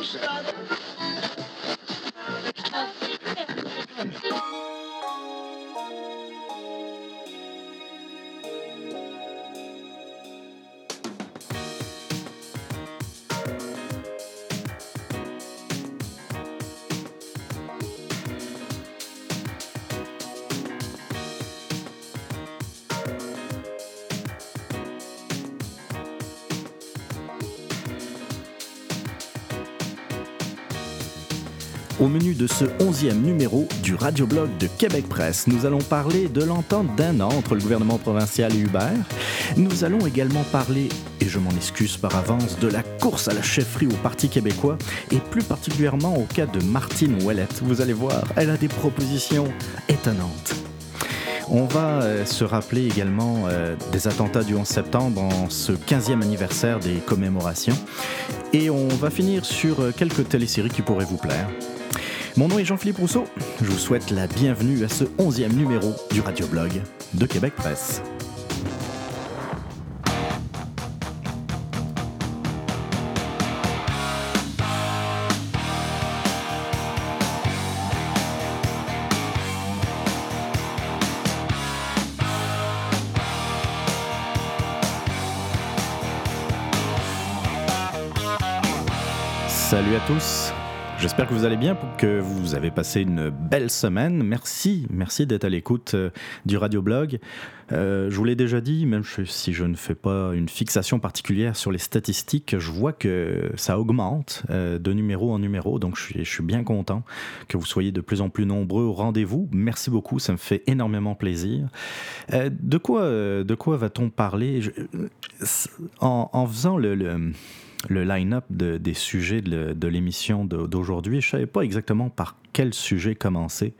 Roseanne. Au menu de ce onzième numéro du radioblog de Québec Presse, nous allons parler de l'entente d'un an entre le gouvernement provincial et Uber. Nous allons également parler, et je m'en excuse par avance, de la course à la chefferie au Parti québécois et plus particulièrement au cas de Martine Ouellette. Vous allez voir, elle a des propositions étonnantes. On va euh, se rappeler également euh, des attentats du 11 septembre en ce 15e anniversaire des commémorations. Et on va finir sur euh, quelques téléséries qui pourraient vous plaire. Mon nom est Jean-Philippe Rousseau. Je vous souhaite la bienvenue à ce 11e numéro du radioblog de Québec Presse. Salut à tous, J'espère que vous allez bien, que vous avez passé une belle semaine. Merci, merci d'être à l'écoute euh, du radioblog. Euh, je vous l'ai déjà dit, même si je ne fais pas une fixation particulière sur les statistiques, je vois que ça augmente euh, de numéro en numéro, donc je suis, bien content que vous soyez de plus en plus nombreux au rendez-vous. Merci beaucoup, ça me fait énormément plaisir. Euh, de quoi, de quoi va-t-on parler? En, faisant le le line-up de, des sujets de, l'émission d'aujourd'hui. Je ne savais pas exactement par quel sujet commencer.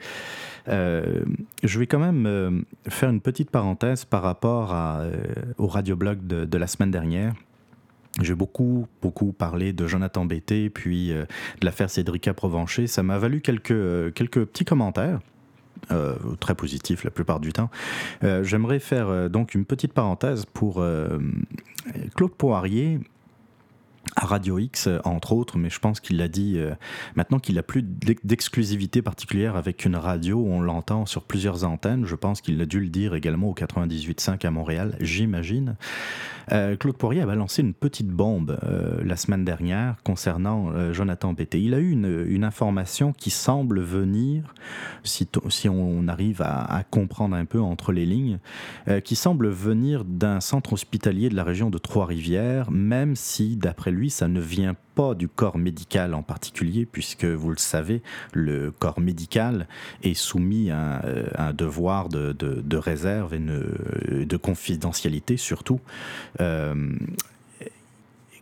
Euh, je vais quand même euh, faire une petite parenthèse par rapport euh, au radioblog de, de la semaine dernière. J'ai beaucoup, beaucoup parlé de Jonathan Bété, puis de l'affaire Cédrica Provencher. Ça m'a valu quelques, quelques petits commentaires. Très positifs la plupart du temps. J'aimerais faire donc une petite parenthèse pour Claude Poirier à Radio X, entre autres, mais je pense qu'il l'a dit euh, maintenant qu'il n'a plus d'exclusivité particulière avec une radio, on l'entend sur plusieurs antennes. Je pense qu'il a dû le dire également au 98.5 à Montréal, j'imagine. Euh, Claude Poirier a balancé une petite bombe euh, la semaine dernière concernant euh, Jonathan Bété. Il a eu une, information qui semble venir, si, on arrive à, à, comprendre un peu entre les lignes, euh, qui semble venir d'un centre hospitalier de la région de Trois-Rivières, même si, d'après lui, ça ne vient pas du corps médical en particulier, puisque vous le savez, le corps médical est soumis à, un, un devoir de, réserve et de confidentialité surtout. Euh,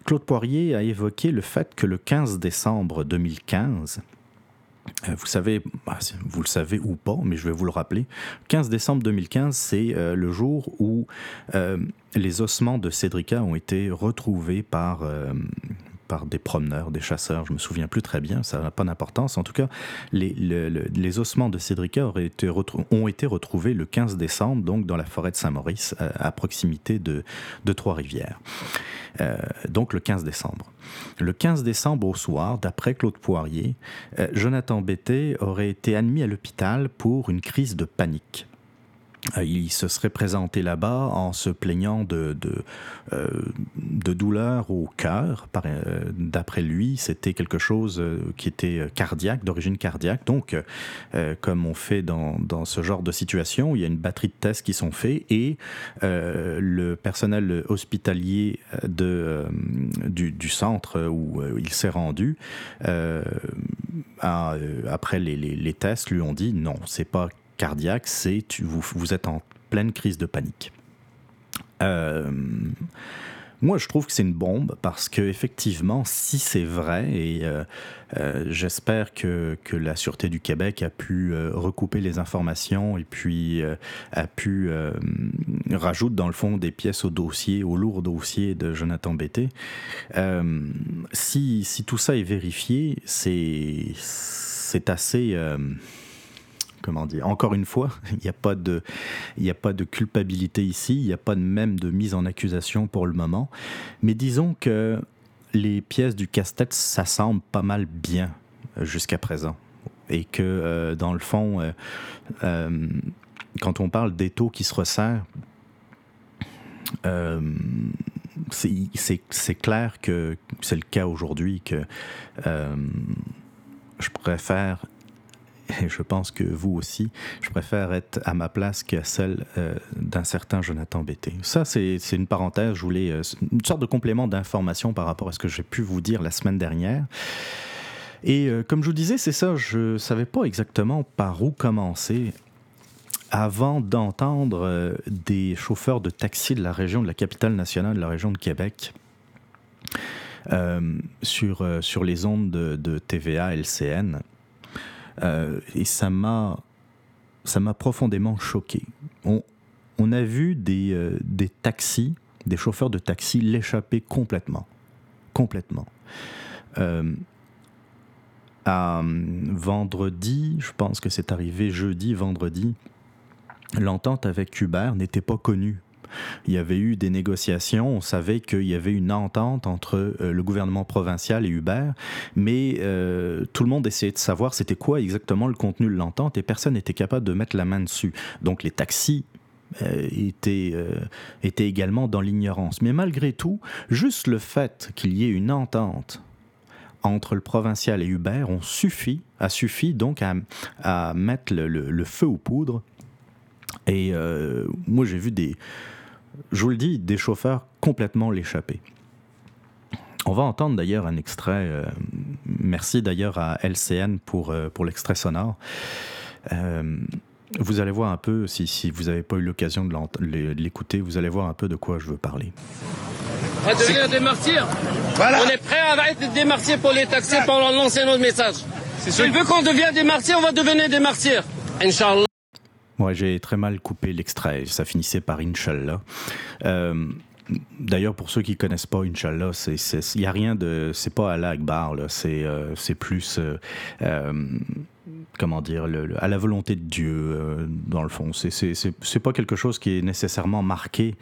Claude Poirier a évoqué le fait que le 15 décembre 2015, euh, vous savez, bah, vous le savez ou pas, mais je vais vous le rappeler. 15 décembre 2015, c'est euh, le jour où euh, les ossements de Cédrica ont été retrouvés par, euh, par des promeneurs, des chasseurs, je me souviens plus très bien, ça n'a pas d'importance. En tout cas, les, les, ossements de Cédrica été ont été retrouvés le 15 décembre, donc dans la forêt de Saint-Maurice, à proximité de, de Trois-Rivières. Euh, donc le 15 décembre. Le 15 décembre au soir, d'après Claude Poirier, euh, Jonathan Bété aurait été admis à l'hôpital pour une crise de panique. Euh, il se serait présenté là-bas en se plaignant de, de, euh, de douleurs au cœur. Euh, D'après lui, c'était quelque chose qui était cardiaque, d'origine cardiaque. Donc, comme on fait dans, dans, ce genre de situation, il y a une batterie de tests qui sont faits et le personnel hospitalier de, du, centre où il s'est rendu, après les, les, les tests, lui ont dit non, c'est pas cardiaque, c'est vous, vous êtes en pleine crise de panique. Euh, moi, je trouve que c'est une bombe parce que effectivement, si c'est vrai, et euh, euh, j'espère que, que, la Sûreté du Québec a pu recouper les informations et puis a pu rajouter dans le fond des pièces au dossier, au lourd dossier de Jonathan Bété. si, si tout ça est vérifié, c'est c'est assez comment dire, encore une fois, il n'y a, pas de, culpabilité ici, il n'y a pas de même de mise en accusation pour le moment. Mais disons que les pièces du casse-tête s'assemblent pas mal bien jusqu'à présent. Et que, dans le fond, quand on parle d'étau qui se resserre, c'est clair que c'est le cas aujourd'hui que je préfère et je pense que vous aussi, je préfère être à ma place qu'à celle euh, d'un certain Jonathan Bété. Ça, c'est une parenthèse, je voulais euh, une sorte de complément d'information par rapport à ce que j'ai pu vous dire la semaine dernière. Et euh, comme je vous disais, c'est ça, je ne savais pas exactement par où commencer avant d'entendre des chauffeurs de taxi de la région de la capitale nationale de la région de Québec. sur, sur les ondes de, de TVA LCN euh, et ça m'a, ça m'a profondément choqué. On, on a vu des, euh, des taxis, des chauffeurs de taxi l'échapper complètement. Complètement. Euh, à vendredi, je pense que c'est arrivé jeudi, vendredi, l'entente avec Uber n'était pas connue il y avait eu des négociations, on savait qu'il y avait une entente entre euh, le gouvernement provincial et Uber, mais euh, tout le monde essayait de savoir c'était quoi exactement le contenu de l'entente et personne n'était capable de mettre la main dessus. Donc les taxis euh, étaient, étaient également dans l'ignorance. Mais malgré tout, juste le fait qu'il y ait une entente entre le provincial et Uber ont suffi, a suffi donc à, mettre le, feu aux poudres. Et moi, j'ai vu des, je vous le dis, des chauffeurs complètement l'échapper. On va entendre d'ailleurs un extrait. Euh, merci d'ailleurs à LCN pour, euh, pour l'extrait sonore. Euh, vous allez voir un peu, si, si vous n'avez pas eu l'occasion de l'écouter, vous allez voir un peu de quoi je veux parler. On va devenir des martyrs. On est prêt à être des martyrs pour les taxis pour lancer notre message. S'il veut qu'on devienne des martyrs, on va devenir des martyrs. Inch'Allah. Ouais, j'ai très mal coupé l'extrait. Ça finissait par Inch'Allah. Euh, D'ailleurs, pour ceux qui connaissent pas Inch'Allah, il n'y a rien de. C'est pas Allah Akbar, c'est euh, plus. Euh, euh, comment dire, à la volonté de Dieu, dans le fond. C'est pas quelque chose qui est nécessairement marqué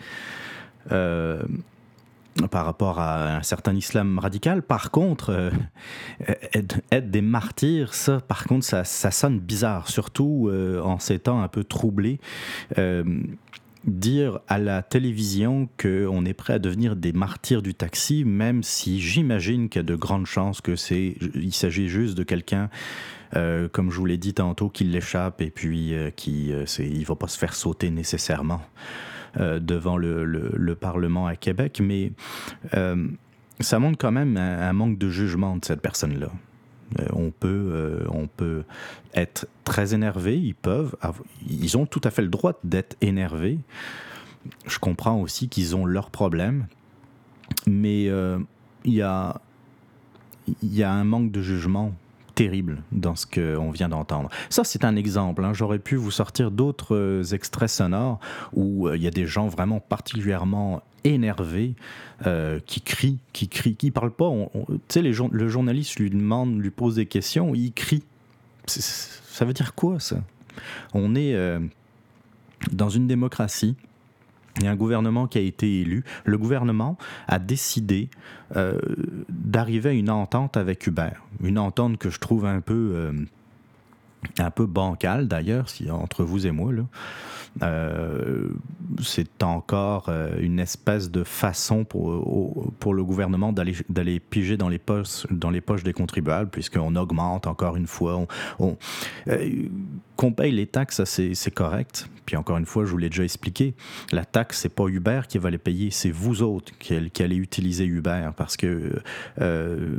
par rapport à un certain islam radical. Par contre, euh, être, des martyrs, ça, par contre, ça, sonne bizarre, surtout euh, en ces temps un peu troublés. Euh, dire à la télévision qu'on est prêt à devenir des martyrs du taxi, même si j'imagine qu'il y a de grandes chances que c'est, s'agit juste de quelqu'un, comme je vous l'ai dit tantôt, qui l'échappe et puis qui, c'est, il va pas se faire sauter nécessairement. Euh, devant le, Parlement à Québec, mais euh, ça montre quand même un, manque de jugement de cette personne-là. Euh, on, peut, on peut être très énervé, ils peuvent, ils ont tout à fait le droit d'être énervés. Je comprends aussi qu'ils ont leurs problèmes, mais il y, a, y a un manque de jugement terrible dans ce qu'on vient d'entendre. Ça, c'est un exemple. Hein. J'aurais pu vous sortir d'autres euh, extraits sonores où euh, il y a des gens vraiment particulièrement énervés euh, qui crient, qui crient, qui parlent pas. Tu sais, le journaliste lui demande, lui pose des questions, il crie. Ça veut dire quoi ça? On est dans une démocratie il y a un gouvernement qui a été élu. Le gouvernement a décidé euh, d'arriver à une entente avec Uber. Une entente que je trouve un peu, euh, un peu bancale d'ailleurs, si, entre vous et moi. Là. Euh, c'est encore une espèce de façon pour, pour le gouvernement d'aller piger dans les, poches, dans les poches des contribuables, puisqu'on augmente encore une fois. Qu'on paye les taxes, c'est correct. Puis encore une fois, je vous l'ai déjà expliqué, la taxe, c'est pas Uber qui va les payer, c'est vous autres qui, allez utiliser Uber. Parce que euh,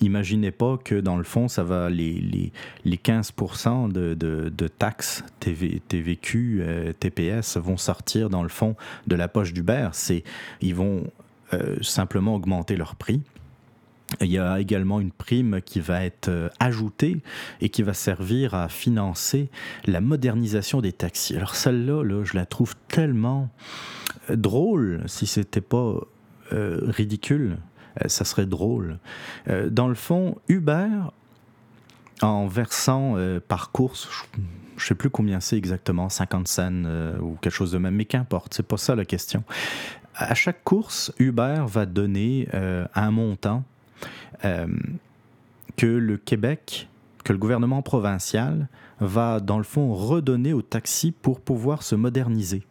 imaginez pas que dans le fond, ça va les, les, les 15% de, de, de, taxes TV, TVQ, euh, TPS vont sortir dans le fond de la poche d'Uber. Ils vont euh, simplement augmenter leur prix. Il y a également une prime qui va être euh, ajoutée et qui va servir à financer la modernisation des taxis. Alors celle-là, là, je la trouve tellement euh, drôle, si c'était pas euh, ridicule, ça serait drôle. dans le fond, Uber, en versant par course, je ne sais plus combien c'est exactement, 50 cents ou quelque chose de même, mais qu'importe, c'est pas ça la question à chaque course, Uber va donner un montant que le Québec, que le gouvernement provincial va dans le fond redonner au taxi pour pouvoir se moderniser.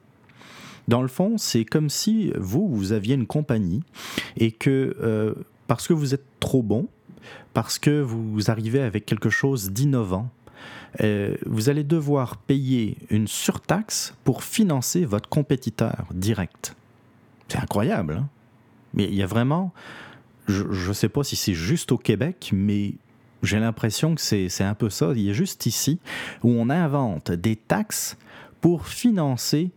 Dans le fond, c'est comme si vous, vous aviez une compagnie et que euh, parce que vous êtes trop bon, parce que vous arrivez avec quelque chose d'innovant, euh, vous allez devoir payer une surtaxe pour financer votre compétiteur direct. C'est incroyable. Hein? Mais il y a vraiment, je ne sais pas si c'est juste au Québec, mais j'ai l'impression que c'est un peu ça. Il y a juste ici où on invente des taxes pour financer,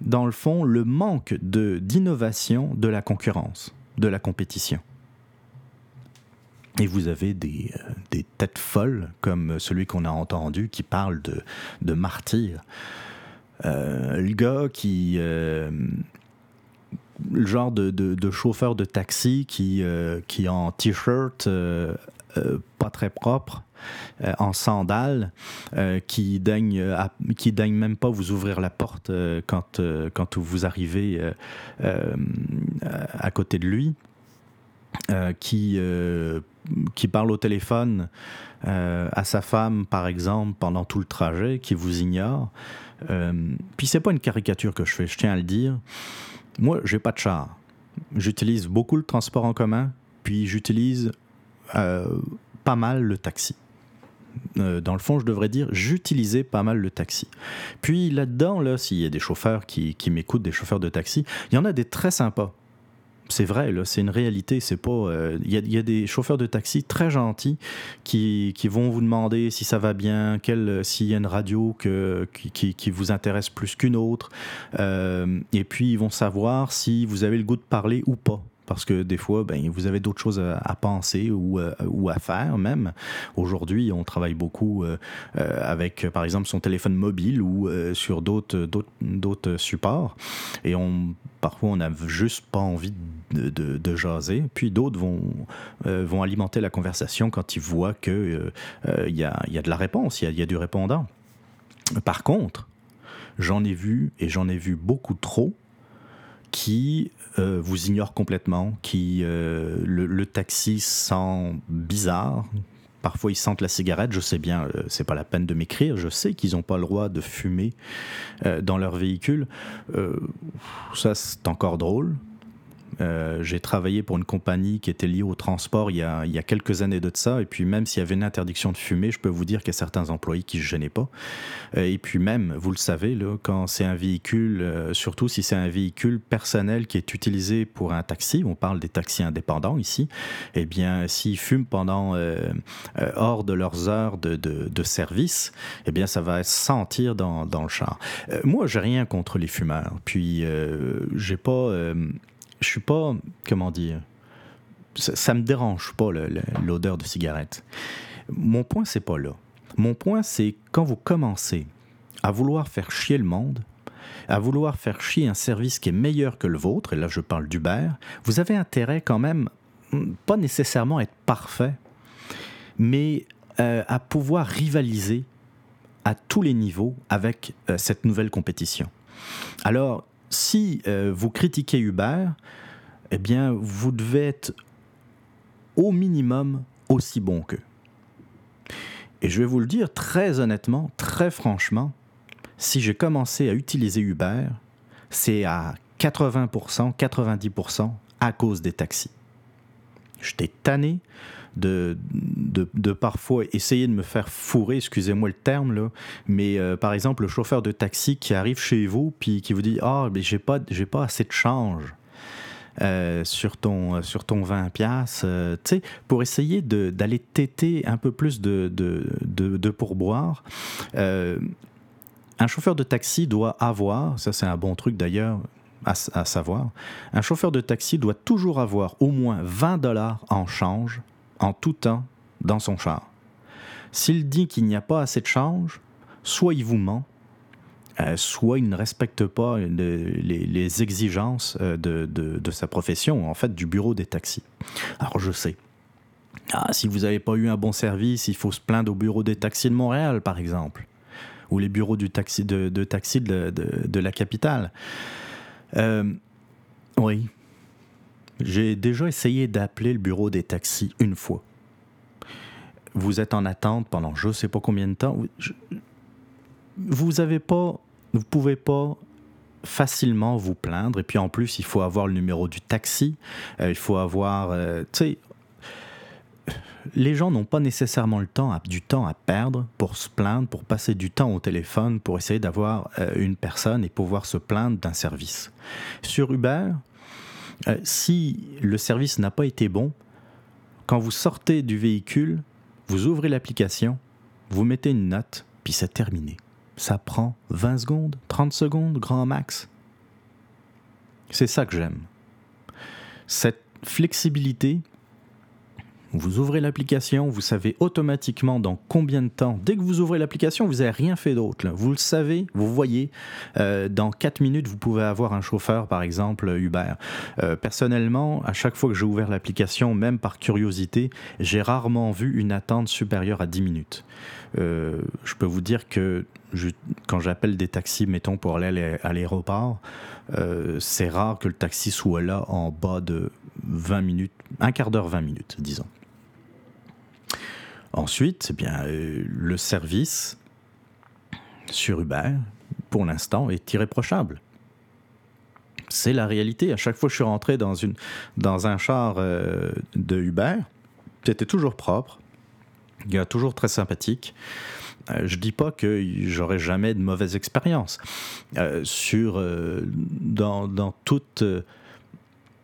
dans le fond, le manque d'innovation de, la concurrence, de la compétition. Et vous avez des, euh, des, têtes folles, comme celui qu'on a entendu, qui parle de, de martyr. Euh, le gars qui. Euh, le genre de, de, chauffeur de taxi qui, qui en t-shirt euh, pas très propre, euh, en sandales, euh, qui daigne, qui daigne même pas vous ouvrir la porte quand, quand vous arrivez à côté de lui, qui, qui parle au téléphone à sa femme, par exemple, pendant tout le trajet, qui vous ignore. puis c'est pas une caricature que je fais, je tiens à le dire. Moi, j'ai pas de char. J'utilise beaucoup le transport en commun, puis j'utilise euh, pas mal le taxi. Euh, dans le fond, je devrais dire, j'utilisais pas mal le taxi. Puis là-dedans, là, s'il y a des chauffeurs qui, qui m'écoutent, des chauffeurs de taxi, il y en a des très sympas. C'est vrai, c'est une réalité. C'est pas. Euh, il y, a des chauffeurs de taxi très gentils qui, vont vous demander si ça va bien, s'il y a une radio qui, qui vous intéresse plus qu'une autre, et puis ils vont savoir si vous avez le goût de parler ou pas parce que des fois, ben, vous avez d'autres choses à, penser ou, euh, ou, à faire même. Aujourd'hui, on travaille beaucoup euh, euh, avec, par exemple, son téléphone mobile ou sur d'autres, supports. Et on, parfois, on n'a juste pas envie de, de, jaser. Puis d'autres vont, vont alimenter la conversation quand ils voient qu'il il y, a, y a de la réponse, il y a du répondant. Par contre, j'en ai vu et j'en ai vu beaucoup trop qui euh, vous ignore complètement, qui euh, le, taxi sent bizarre. Parfois, ils sentent la cigarette. Je sais bien, euh, c'est pas la peine de m'écrire. Je sais qu'ils n'ont pas le droit de fumer dans leur véhicule. ça, c'est encore drôle. Euh, j'ai travaillé pour une compagnie qui était liée au transport il y, a, quelques années de ça. Et puis même s'il y avait une interdiction de fumer, je peux vous dire qu'il y a certains employés qui ne se gênaient pas. Euh, et puis même, vous le savez, là, quand c'est un véhicule, euh, surtout si c'est un véhicule personnel qui est utilisé pour un taxi, on parle des taxis indépendants ici, eh bien s'ils fument pendant hors de leurs heures de, de, de, service, eh bien ça va sentir dans, dans le char. moi, j'ai rien contre les fumeurs. Puis j'ai pas je suis pas, comment dire, ça, ne me dérange pas l'odeur de cigarette. Mon point, c'est pas là. Mon point, c'est quand vous commencez à vouloir faire chier le monde, à vouloir faire chier un service qui est meilleur que le vôtre, et là je parle d'Uber, vous avez intérêt quand même, hmm, pas nécessairement être parfait, mais euh, à pouvoir rivaliser à tous les niveaux avec euh, cette nouvelle compétition. Alors, si euh, vous critiquez Uber, eh bien, vous devez être au minimum aussi bon qu'eux. Et je vais vous le dire très honnêtement, très franchement, si j'ai commencé à utiliser Uber, c'est à 80%, 90% à cause des taxis. J'étais tanné de, de, parfois essayer de me faire fourrer, excusez-moi le terme, là, mais euh, par exemple, le chauffeur de taxi qui arrive chez vous puis qui vous dit Ah, mais j'ai pas, j'ai pas assez de change. Euh, sur, ton, sur ton 20 pièces euh, pour essayer d'aller téter un peu plus de, de, de, pourboire. un chauffeur de taxi doit avoir, ça c'est un bon truc d'ailleurs, à, à, savoir, un chauffeur de taxi doit toujours avoir au moins 20 dollars en change en tout temps dans son char. S'il dit qu'il n'y a pas assez de change, soit il vous ment, euh, soit il ne respecte pas les, exigences euh, de, sa profession, en fait du bureau des taxis. Alors je sais. Ah, si vous n'avez pas eu un bon service, il faut se plaindre au bureau des taxis de Montréal, par exemple, ou les bureaux du taxi de, taxi de, la capitale. Euh, Oui. J'ai déjà essayé d'appeler le bureau des taxis une fois. Vous êtes en attente pendant je ne sais pas combien de temps. Vous avez pas, vous pouvez pas facilement vous plaindre. Et puis en plus, il faut avoir le numéro du taxi. Euh, il faut avoir, euh, tu sais, les gens n'ont pas nécessairement le temps, du temps à perdre pour se plaindre, pour passer du temps au téléphone, pour essayer d'avoir euh, une personne et pouvoir se plaindre d'un service. Sur Uber, euh, si le service n'a pas été bon, quand vous sortez du véhicule, vous ouvrez l'application, vous mettez une note, puis c'est terminé. Ça prend 20 secondes, 30 secondes, grand max. C'est ça que j'aime. Cette flexibilité, vous ouvrez l'application, vous savez automatiquement dans combien de temps. Dès que vous ouvrez l'application, vous n'avez rien fait d'autre. Vous le savez, vous voyez. Euh, dans 4 minutes, vous pouvez avoir un chauffeur, par exemple, Uber. Euh, personnellement, à chaque fois que j'ai ouvert l'application, même par curiosité, j'ai rarement vu une attente supérieure à 10 minutes. Euh, je peux vous dire que quand j'appelle des taxis, mettons, pour aller à l'aéroport, c'est rare que le taxi soit là en bas de 20 minutes, un quart d'heure, 20 minutes, disons. Ensuite, eh bien, euh, le service sur Uber, pour l'instant, est irréprochable. C'est la réalité. À chaque fois que je suis rentré dans, une, dans un char euh, de Uber, c'était toujours propre, il y a toujours très sympathique. Euh, je dis pas que j'aurai jamais de mauvaise expérience sur dans, dans,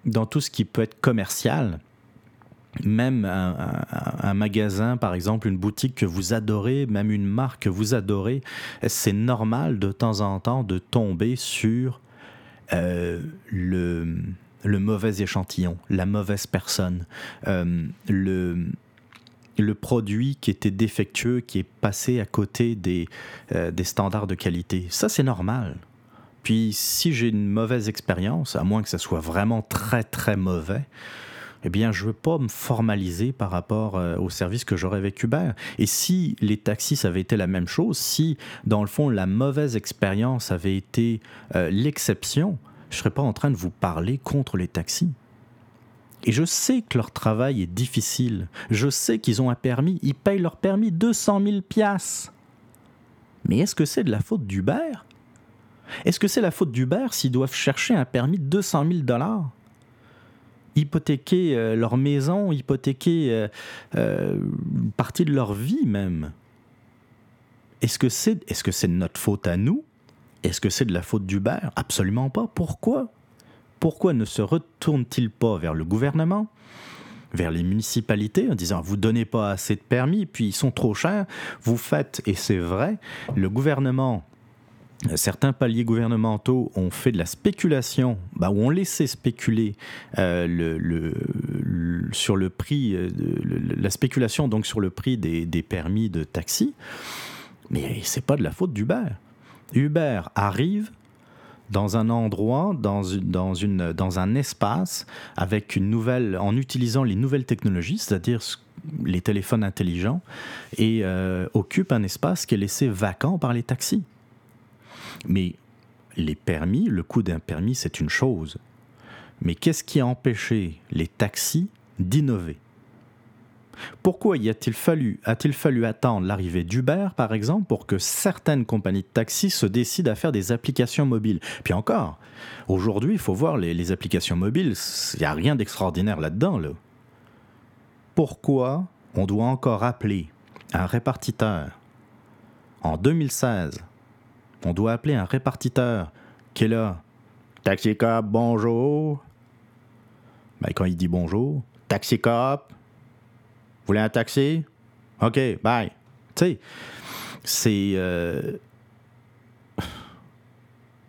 dans tout ce qui peut être commercial même un, magasin, par exemple, une boutique que vous adorez, même une marque que vous adorez, c'est normal de temps en temps de tomber sur euh, le, mauvais échantillon, la mauvaise personne, euh, le, le produit qui était défectueux, qui est passé à côté des, euh, des standards de qualité. Ça, c'est normal. Puis si j'ai une mauvaise expérience, à moins que ça soit vraiment très très mauvais, eh bien, je ne veux pas me formaliser par rapport euh, au service que j'aurais avec Uber. Et si les taxis, ça avait été la même chose, si, dans le fond, la mauvaise expérience avait été euh, l'exception, je ne serais pas en train de vous parler contre les taxis. Et je sais que leur travail est difficile. Je sais qu'ils ont un permis. Ils payent leur permis 200 000 piastres. Mais est-ce que c'est de la faute d'Uber? Est-ce que c'est la faute d'Uber s'ils doivent chercher un permis de 200 000 dollars? Hypothéquer euh, leur maison, hypothéquer euh, euh, une partie de leur vie même. Est-ce que c'est est -ce c'est de notre faute à nous? Est-ce que c'est de la faute d'Uber Absolument pas. Pourquoi? Pourquoi ne se retourne-t-il pas vers le gouvernement vers les municipalités en disant vous donnez pas assez de permis puis ils sont trop chers vous faites et c'est vrai le gouvernement certains paliers gouvernementaux ont fait de la spéculation, bah, ou ont laissé spéculer euh, sur le prix, euh, la spéculation donc sur le prix des, permis de taxi, mais c'est pas de la faute d'Uber. Uber arrive dans un endroit, dans un espace, avec une nouvelle, en utilisant les nouvelles technologies, c'est-à-dire les téléphones intelligents, et euh, occupe un espace qui est laissé vacant par les taxis. Mais les permis, le coût d'un permis, c'est une chose. Mais qu'est-ce qui a empêché les taxis d'innover? Pourquoi a-t-il fallu, attendre l'arrivée d'Uber, par exemple, pour que certaines compagnies de taxis se décident à faire des applications mobiles? Puis encore, aujourd'hui, il faut voir les, applications mobiles, il n'y a rien d'extraordinaire là-dedans. Là. Pourquoi on doit encore appeler un répartiteur? En 2016 on doit appeler un répartiteur qui est là? Taxi cop, bonjour. Ben, quand il dit bonjour, taxi cop, vous voulez un taxi? OK, bye. Euh,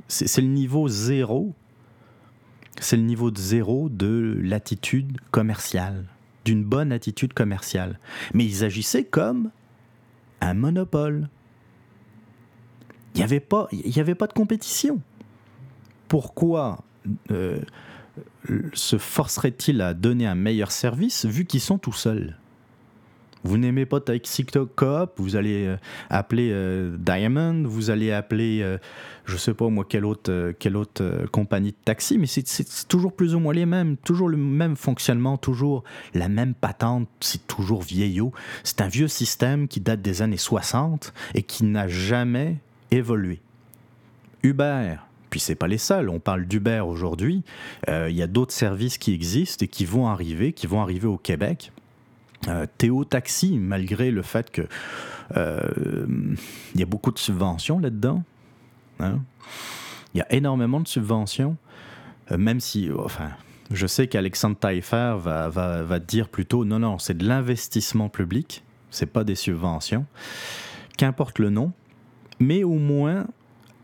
c'est le niveau zéro. C'est le niveau zéro de l'attitude commerciale, d'une bonne attitude commerciale. Mais ils agissaient comme un monopole il n'y avait, pas, avait pas de compétition. Pourquoi euh, se forcerait-il à donner un meilleur service vu qu'ils sont tout seuls? Vous n'aimez pas Taxi Coop, vous allez euh, appeler euh, Diamond, vous allez appeler, je euh, je sais pas moi, quelle autre, quelle autre compagnie de taxi, mais c'est toujours plus ou moins les mêmes, toujours le même fonctionnement, toujours la même patente, c'est toujours vieillot. C'est un vieux système qui date des années 60 et qui n'a jamais évolué. Uber, puis c'est pas les seuls. On parle d'Uber aujourd'hui. Il y a d'autres services qui existent et qui vont arriver, qui vont arriver au Québec. Euh, Théo Taxi, malgré le fait que euh, y a beaucoup de subventions là-dedans. Hein. Il y a énormément de subventions, euh, même si, enfin, je sais qu'Alexandre Taillefer va, va, va, dire plutôt non, non, c'est de l'investissement public, c'est pas des subventions. Qu'importe le nom, mais au moins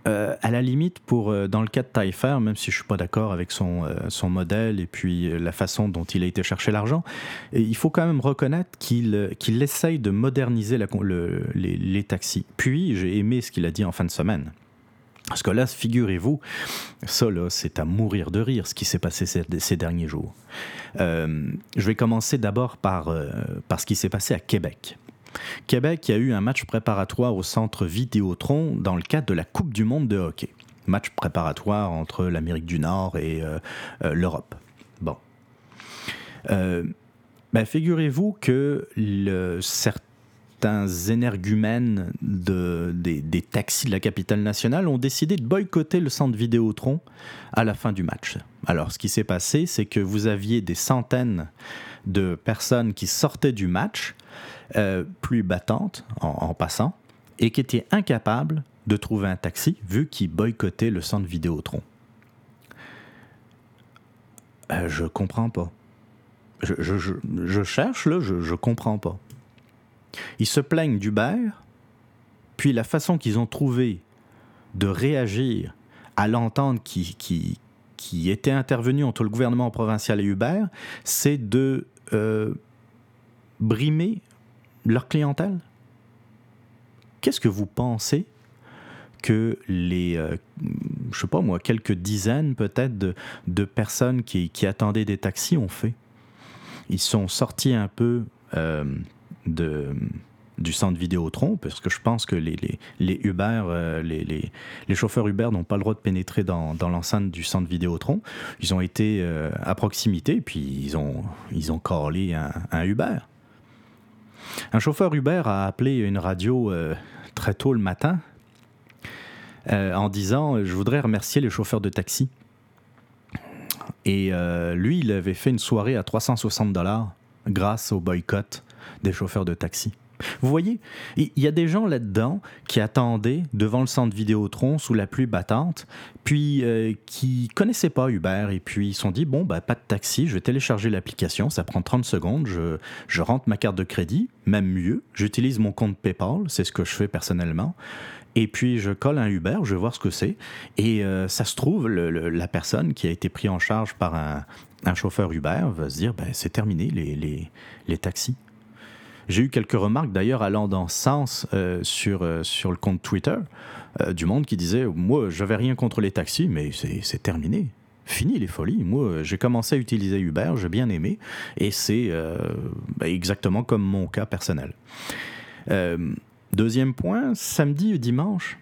euh, à la limite, pour, euh, dans le cas de Taillefer, même si je ne suis pas d'accord avec son, euh, son modèle et puis la façon dont il a été chercher l'argent, il faut quand même reconnaître qu'il qu'il essaye de moderniser les, taxis. Puis, j'ai aimé ce qu'il a dit en fin de semaine. Parce que là, figurez-vous, ça, là, c'est à mourir de rire ce qui s'est passé ces, ces, derniers jours. je vais commencer d'abord par, par ce qui s'est passé à Québec. Québec a eu un match préparatoire au centre Vidéotron dans le cadre de la Coupe du monde de hockey. Match préparatoire entre l'Amérique du Nord et euh, euh, l'Europe. Bon. Euh, ben, figurez-vous que certains énergumènes des, taxis de la capitale nationale ont décidé de boycotter le centre Vidéotron à la fin du match. Alors, ce qui s'est passé, c'est que vous aviez des centaines de personnes qui sortaient du match euh, plus battante en, passant et qui était incapable de trouver un taxi vu qu'il boycottait le centre Vidéotron. Euh, je comprends pas. Je, je, cherche, là, je, je comprends pas. Ils se plaignent d'Uber, puis la façon qu'ils ont trouvé de réagir à l'entente qui, qui, qui, était intervenue entre le gouvernement provincial et Uber, c'est de euh, brimer leur clientèle? Qu'est-ce que vous pensez que les, euh, je sais pas moi, quelques dizaines peut-être de, personnes qui, attendaient des taxis ont fait? Ils sont sortis un peu euh, de, du centre Vidéotron, parce que je pense que les, les, Uber, euh, les, les, chauffeurs Uber n'ont pas le droit de pénétrer dans, dans l'enceinte du centre Vidéotron. Ils ont été à proximité, puis ils ont, ils ont un, un Uber. Un chauffeur Uber a appelé une radio euh, très tôt le matin euh, en disant Je voudrais remercier les chauffeurs de taxi. Et euh, lui, il avait fait une soirée à 360 dollars grâce au boycott des chauffeurs de taxi. Vous voyez, il y a des gens là-dedans qui attendaient devant le centre Vidéotron sous la pluie battante, puis euh, qui connaissaient pas Uber, et puis ils se sont dit, bon, bah, pas de taxi, je vais télécharger l'application, ça prend 30 secondes, je, rentre ma carte de crédit, même mieux, j'utilise mon compte PayPal, c'est ce que je fais personnellement, et puis je colle un Uber, je vais voir ce que c'est, et euh, ça se trouve, la personne qui a été prise en charge par un, chauffeur Uber va se dire, ben, c'est terminé les taxis. J'ai eu quelques remarques d'ailleurs allant dans ce sens euh, sur, euh, sur le compte Twitter euh, du monde qui disait Moi, je n'avais rien contre les taxis, mais c'est terminé. Fini les folies. Moi, j'ai commencé à utiliser Uber, j'ai bien aimé, et c'est ben, exactement comme mon cas personnel. deuxième point, samedi et dimanche,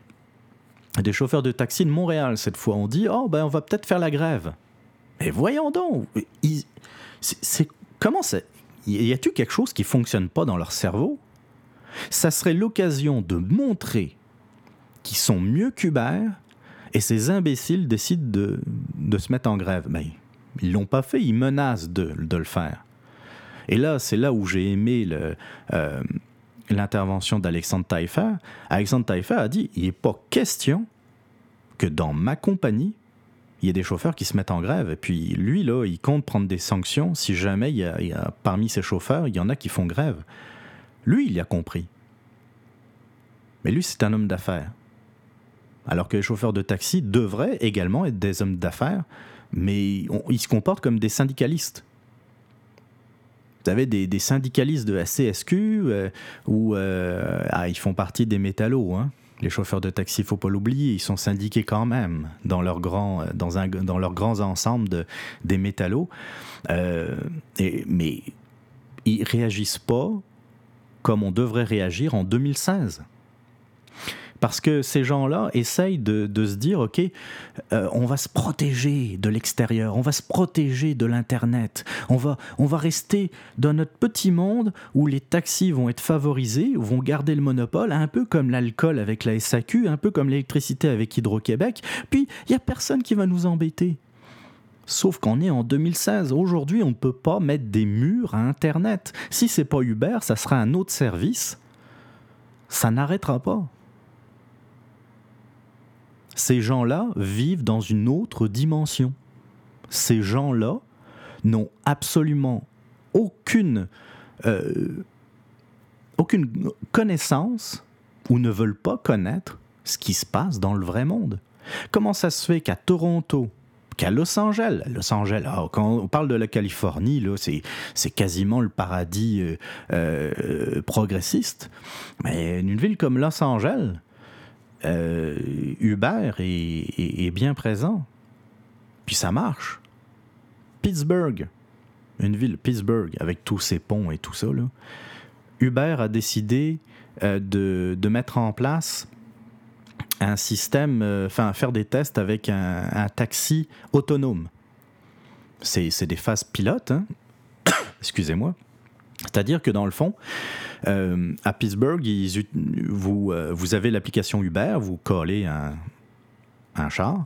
des chauffeurs de taxi de Montréal, cette fois, ont dit Oh, ben, on va peut-être faire la grève. Mais voyons donc, c'est comment c'est y a-t-il quelque chose qui fonctionne pas dans leur cerveau? Ça serait l'occasion de montrer qu'ils sont mieux qu'Hubert et ces imbéciles décident de, de se mettre en grève. Mais ben, ils l'ont pas fait, ils menacent de, de le faire. Et là, c'est là où j'ai aimé euh, l'intervention d'Alexandre Taillefer. Alexandre Taillefer a dit il n'est pas question que dans ma compagnie, il y a des chauffeurs qui se mettent en grève. Et puis lui, là, il compte prendre des sanctions si jamais il y a, parmi ces chauffeurs, il y en a qui font grève. Lui, il a compris. Mais lui, c'est un homme d'affaires. Alors que les chauffeurs de taxi devraient également être des hommes d'affaires, mais ils se comportent comme des syndicalistes. Vous avez des, syndicalistes de la CSQ euh, où euh, ah, ils font partie des métallos. Hein les chauffeurs de taxi, faut pas l'oublier, ils sont syndiqués quand même dans leur grand, dans un, dans leurs grands ensembles de, des métallos. Euh, mais ils réagissent pas comme on devrait réagir en 2016. Parce que ces gens-là essayent de, se dire, OK, euh, on va se protéger de l'extérieur, on va se protéger de l'Internet, on va, on va rester dans notre petit monde où les taxis vont être favorisés, vont garder le monopole, un peu comme l'alcool avec la SAQ, un peu comme l'électricité avec Hydro-Québec, puis il n'y a personne qui va nous embêter. Sauf qu'on est en 2016. Aujourd'hui, on ne peut pas mettre des murs à Internet. Si c'est pas Uber, ça sera un autre service. Ça n'arrêtera pas. Ces gens-là vivent dans une autre dimension. Ces gens-là n'ont absolument aucune, euh, aucune connaissance ou ne veulent pas connaître ce qui se passe dans le vrai monde. Comment ça se fait qu'à Toronto, qu'à Los Angeles. Los Angeles, ah, quand on parle de la Californie, là, c'est, c'est quasiment le paradis euh, euh, progressiste. Mais une ville comme Los Angeles, euh, Uber est, bien présent. Puis ça marche. Pittsburgh, une ville, Pittsburgh, avec tous ses ponts et tout ça, là, Uber a décidé euh, de, mettre en place un système, euh, enfin, faire des tests avec un, taxi autonome. C'est des phases pilotes, hein. excusez-moi. C'est-à-dire que dans le fond, euh, à Pittsburgh, vous, euh, vous avez l'application Uber, vous collez un, un char,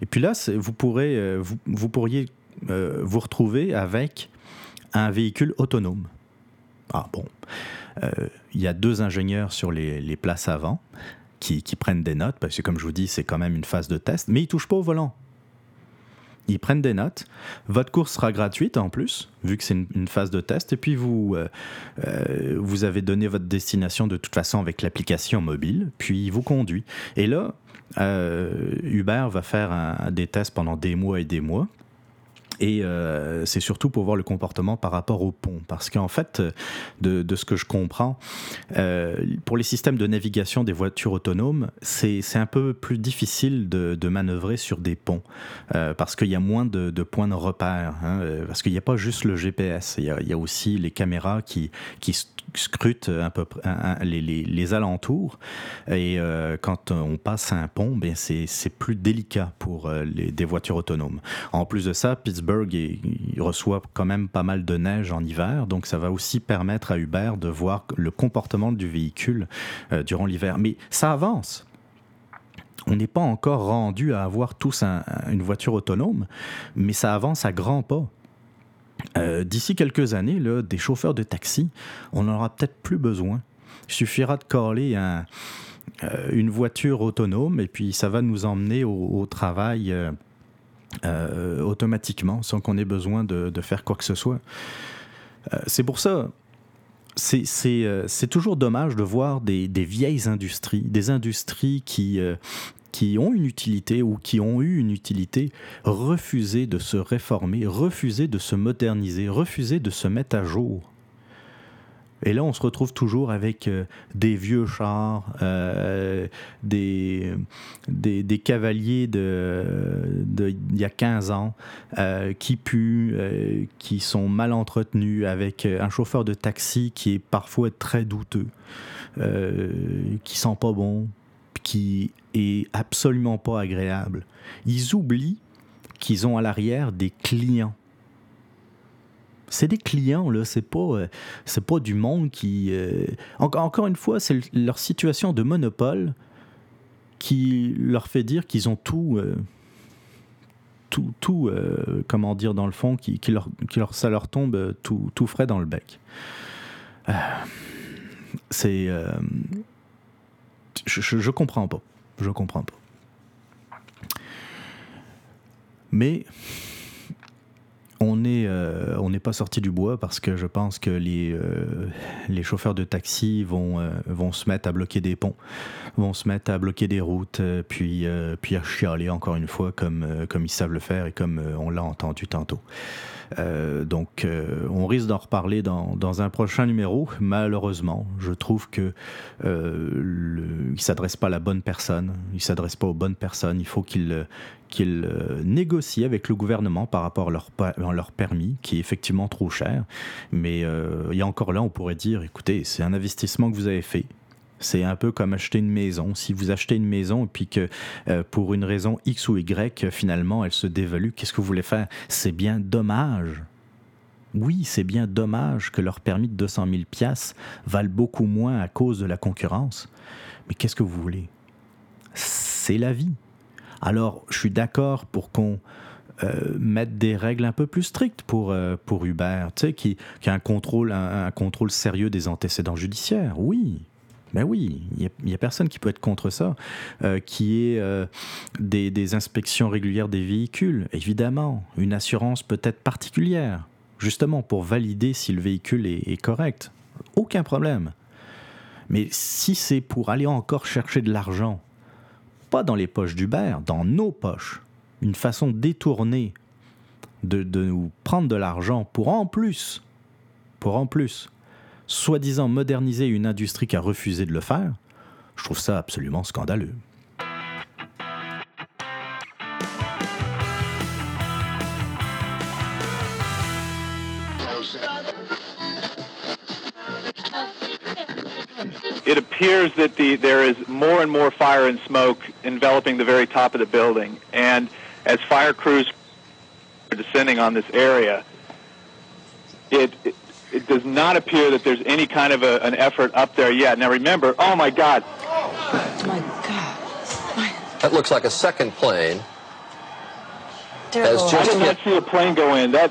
et puis là, vous, pourrez, euh, vous, pourriez vous retrouver avec un véhicule autonome. Ah bon, il y a deux ingénieurs sur les, les places avant qui, qui, prennent des notes, parce que comme je vous dis, c'est quand même une phase de test, mais ils ne touchent pas au volant ils prennent des notes. Votre course sera gratuite en plus, vu que c'est une, phase de test. Et puis vous, euh, euh, vous avez donné votre destination de toute façon avec l'application mobile, puis il vous conduit. Et là, euh, Uber va faire des tests pendant des mois et des mois. Et euh, c'est surtout pour voir le comportement par rapport au pont. Parce qu'en fait, de, de, ce que je comprends, euh, pour les systèmes de navigation des voitures autonomes, c'est un peu plus difficile de, de, manœuvrer sur des ponts. Euh, parce qu'il y a moins de, de, points de repère. Hein, parce qu'il n'y a pas juste le GPS. Il y a, aussi les caméras qui, qui scrutent un peu les, les, les, alentours. Et euh, quand on passe un pont, ben c'est plus délicat pour euh, les, des voitures autonomes. En plus de ça, Pittsburgh il reçoit quand même pas mal de neige en hiver, donc ça va aussi permettre à Uber de voir le comportement du véhicule euh, durant l'hiver. Mais ça avance on n'est pas encore rendu à avoir tous une voiture autonome, mais ça avance à grands pas. Euh, d'ici quelques années, là, des chauffeurs de taxi, on n'en aura peut-être plus besoin. Il suffira de coller euh, une voiture autonome et puis ça va nous emmener au, travail automatiquement sans qu'on ait besoin de, faire quoi que ce soit. c'est pour ça, c'est toujours dommage de voir des, des, vieilles industries, des industries qui, qui ont une utilité ou qui ont eu une utilité, refuser de se réformer, refuser de se moderniser, refuser de se mettre à jour. Et là, on se retrouve toujours avec euh, des vieux chars, euh, des, des, cavaliers de, y a 15 ans euh, qui puent, qui sont mal entretenus, avec un chauffeur de taxi qui est parfois très douteux, qui sent pas bon, qui est absolument pas agréable. Ils oublient qu'ils ont à l'arrière des clients. C'est des clients, là, c'est pas, euh, pas du monde qui. Euh, encore une fois, c'est leur situation de monopole qui leur fait dire qu'ils ont tout. Euh, tout, tout comment dire, dans le fond, qui, leur, qui leur, ça leur tombe tout, tout frais dans le bec. c'est je, je, comprends pas. Je comprends pas. Mais on n'est euh, on n'est pas sorti du bois parce que je pense que les, euh, les chauffeurs de taxi vont, euh, vont se mettre à bloquer des ponts, vont se mettre à bloquer des routes, puis, puis à chialer encore une fois comme, comme ils savent le faire et comme on l'a entendu tantôt. Euh, donc, euh, on risque d'en reparler dans, dans, un prochain numéro. Malheureusement, je trouve que euh, il s'adresse pas à la bonne personne. Il s'adresse pas aux bonnes personnes. Il faut qu'il qu'il négocie avec le gouvernement par rapport à leur, leur permis, qui est effectivement trop cher. Mais il y a encore là, on pourrait dire, écoutez, c'est un investissement que vous avez fait. C'est un peu comme acheter une maison. Si vous achetez une maison et puis que euh, pour une raison X ou Y, finalement, elle se dévalue, qu'est-ce que vous voulez faire? C'est bien dommage. Oui, c'est bien dommage que leur permis de 200 000 pièces valent beaucoup moins à cause de la concurrence. Mais qu'est-ce que vous voulez? C'est la vie. Alors, je suis d'accord pour qu'on euh, mette des règles un peu plus strictes pour, euh, Uber, qui, a un un, contrôle sérieux des antécédents judiciaires. Oui, ben oui, il n'y a, personne qui peut être contre ça. Euh, qui est des, des, inspections régulières des véhicules, évidemment. Une assurance peut-être particulière, justement pour valider si le véhicule est, est correct. Aucun problème. Mais si c'est pour aller encore chercher de l'argent, pas dans les poches d'Uber, dans nos poches, une façon détournée de, de nous prendre de l'argent pour en plus, pour en plus, soi-disant moderniser une industrie qui a refusé de le faire, je trouve ça absolument scandaleux. it appears that the, there is more and more fire and smoke enveloping the very top of the building. And as fire crews are descending on this area, it, it, it does not appear that there's any kind of a, an effort up there yet. Now remember, oh my God. Oh my God. My... That looks like a second plane. Has just I did not see a plane go in. That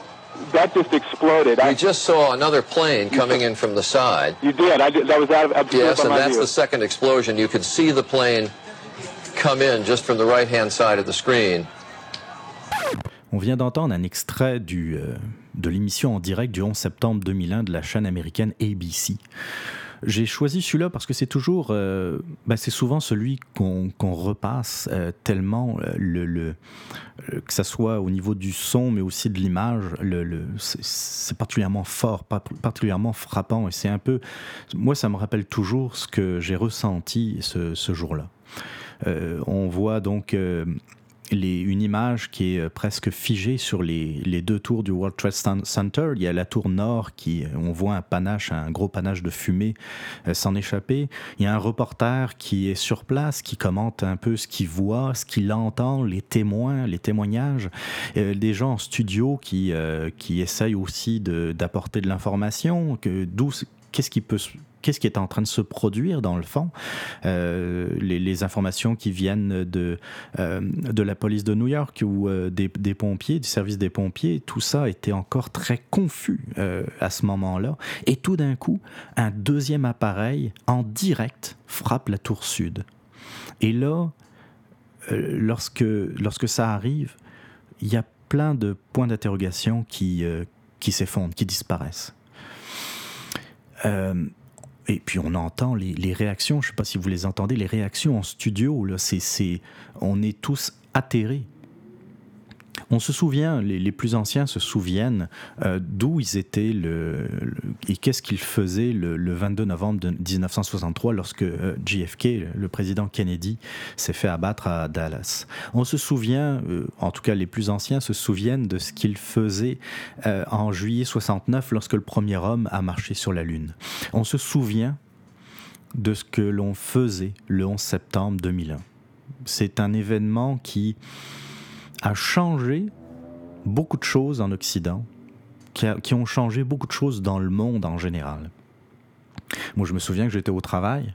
that just exploded. We I, just saw another plane coming in from the side. You did. I did. That was out of Yes, and that's view. the second explosion. You could see the plane come in just from the right-hand side of the screen. On vient d'entendre un extrait du, euh, de l'émission en direct du 11 septembre 2001 de la chaîne américaine ABC. J'ai choisi celui-là parce que c'est toujours, euh, ben c'est souvent celui qu'on repasse euh, tellement euh, que ça soit au niveau du son, mais aussi de l'image, c'est particulièrement fort, particulièrement frappant, et c'est un peu, moi, ça me rappelle toujours ce que j'ai ressenti ce jour-là. on voit donc une image qui est euh, presque figée sur les, deux tours du World Trade Center. Il y a la tour nord qui, on voit un panache, un gros panache de fumée euh, s'en échapper. Il y a un reporter qui est sur place, qui commente un peu ce qu'il voit, ce qu'il entend, les témoins, les témoignages. Euh, des gens en studio qui, qui essayent aussi d'apporter de, l'information, d'où qu'est-ce qui peut qu'est-ce qui est en train de se produire dans le fond? Euh, les, informations qui viennent de, euh, de la police de New York ou euh, des, des, pompiers, du service des pompiers, tout ça était encore très confus à ce moment-là. Et tout d'un coup, un deuxième appareil en direct frappe la tour sud. Et là, lorsque, lorsque ça arrive, il y a plein de points d'interrogation qui, qui s'effondrent, qui disparaissent. Euh, et puis on entend les, réactions, je ne sais pas si vous les entendez, les réactions en studio, là, on est tous atterrés. On se souvient, les, plus anciens se souviennent euh, d'où ils étaient et qu'est-ce qu'ils faisaient le, 22 novembre 1963 lorsque euh, JFK, le président Kennedy, s'est fait abattre à Dallas. On se souvient, euh, en tout cas les plus anciens se souviennent de ce qu'ils faisaient en juillet 69 lorsque le premier homme a marché sur la Lune. On se souvient de ce que l'on faisait le 11 septembre 2001. C'est un événement qui a changé beaucoup de choses en Occident, qui, ont changé beaucoup de choses dans le monde en général. Moi, je me souviens que j'étais au travail.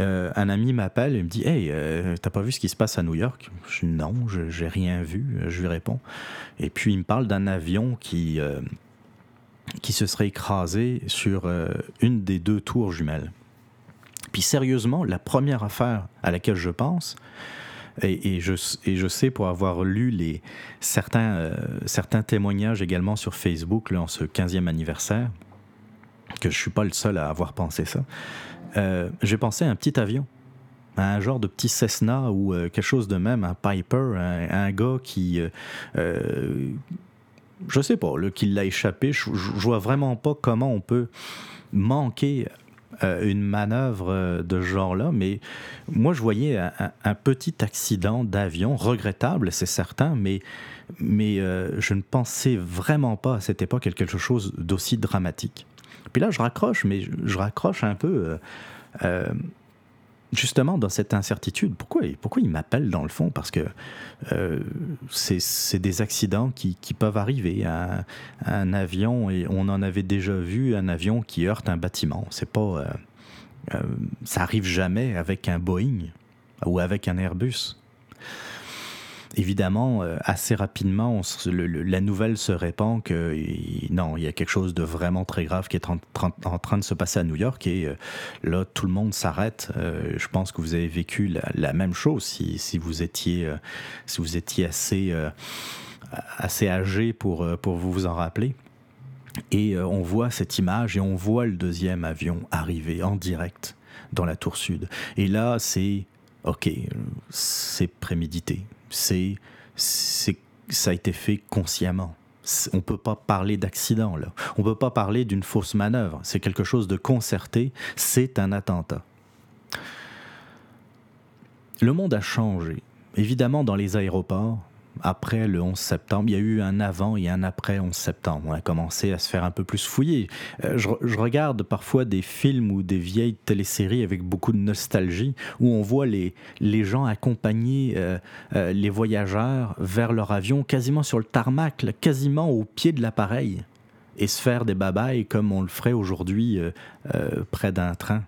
Euh, un ami m'appelle et me dit Hey, euh, t'as pas vu ce qui se passe à New York? Je dis Non, j'ai rien vu. Je lui réponds. Et puis il me parle d'un avion qui, euh, qui se serait écrasé sur une des deux tours jumelles. Puis sérieusement, la première affaire à laquelle je pense, et, je, je, sais pour avoir lu les, certains, euh, témoignages également sur Facebook là, en ce 15e anniversaire, que je ne suis pas le seul à avoir pensé ça, euh, j'ai pensé à un petit avion un genre de petit Cessna ou euh, quelque chose de même, un Piper, un, gars qui, je sais pas, qui l'a échappé. Je, je, vois vraiment pas comment on peut manquer euh, une manœuvre de ce genre-là, mais moi je voyais un, petit accident d'avion, regrettable, c'est certain, mais, mais je ne pensais vraiment pas à cette époque à quelque chose d'aussi dramatique. Puis là, je raccroche, mais je, raccroche un peu justement dans cette incertitude. Pourquoi, pourquoi il m'appelle dans le fond? Parce que euh, c'est des accidents qui, peuvent arriver. Un, un, avion, et on en avait déjà vu, un avion qui heurte un bâtiment. C'est pas, euh, euh, ça arrive jamais avec un Boeing ou avec un Airbus évidemment, euh, assez rapidement, la nouvelle se répand que non, il y a quelque chose de vraiment très grave qui est en, train de se passer à New York et euh, là, tout le monde s'arrête. Euh, je pense que vous avez vécu la, même chose si, vous étiez, si vous étiez assez, assez âgé pour, pour vous en rappeler. Et on voit cette image et on voit le deuxième avion arriver en direct dans la tour sud. Et là, c'est OK, c'est prémédité c'est, ça a été fait consciemment. On ne peut pas parler d'accident là. On ne peut pas parler d'une fausse manœuvre. C'est quelque chose de concerté. C'est un attentat. Le monde a changé. Évidemment, dans les aéroports, après le 11 septembre. Il y a eu un avant et un après 11 septembre. On a commencé à se faire un peu plus fouiller. Euh, je, regarde parfois des films ou des vieilles téléséries avec beaucoup de nostalgie où on voit les, les gens accompagner euh, euh, les voyageurs vers leur avion quasiment sur le tarmac, quasiment au pied de l'appareil et se faire des babayes comme on le ferait aujourd'hui près d'un train.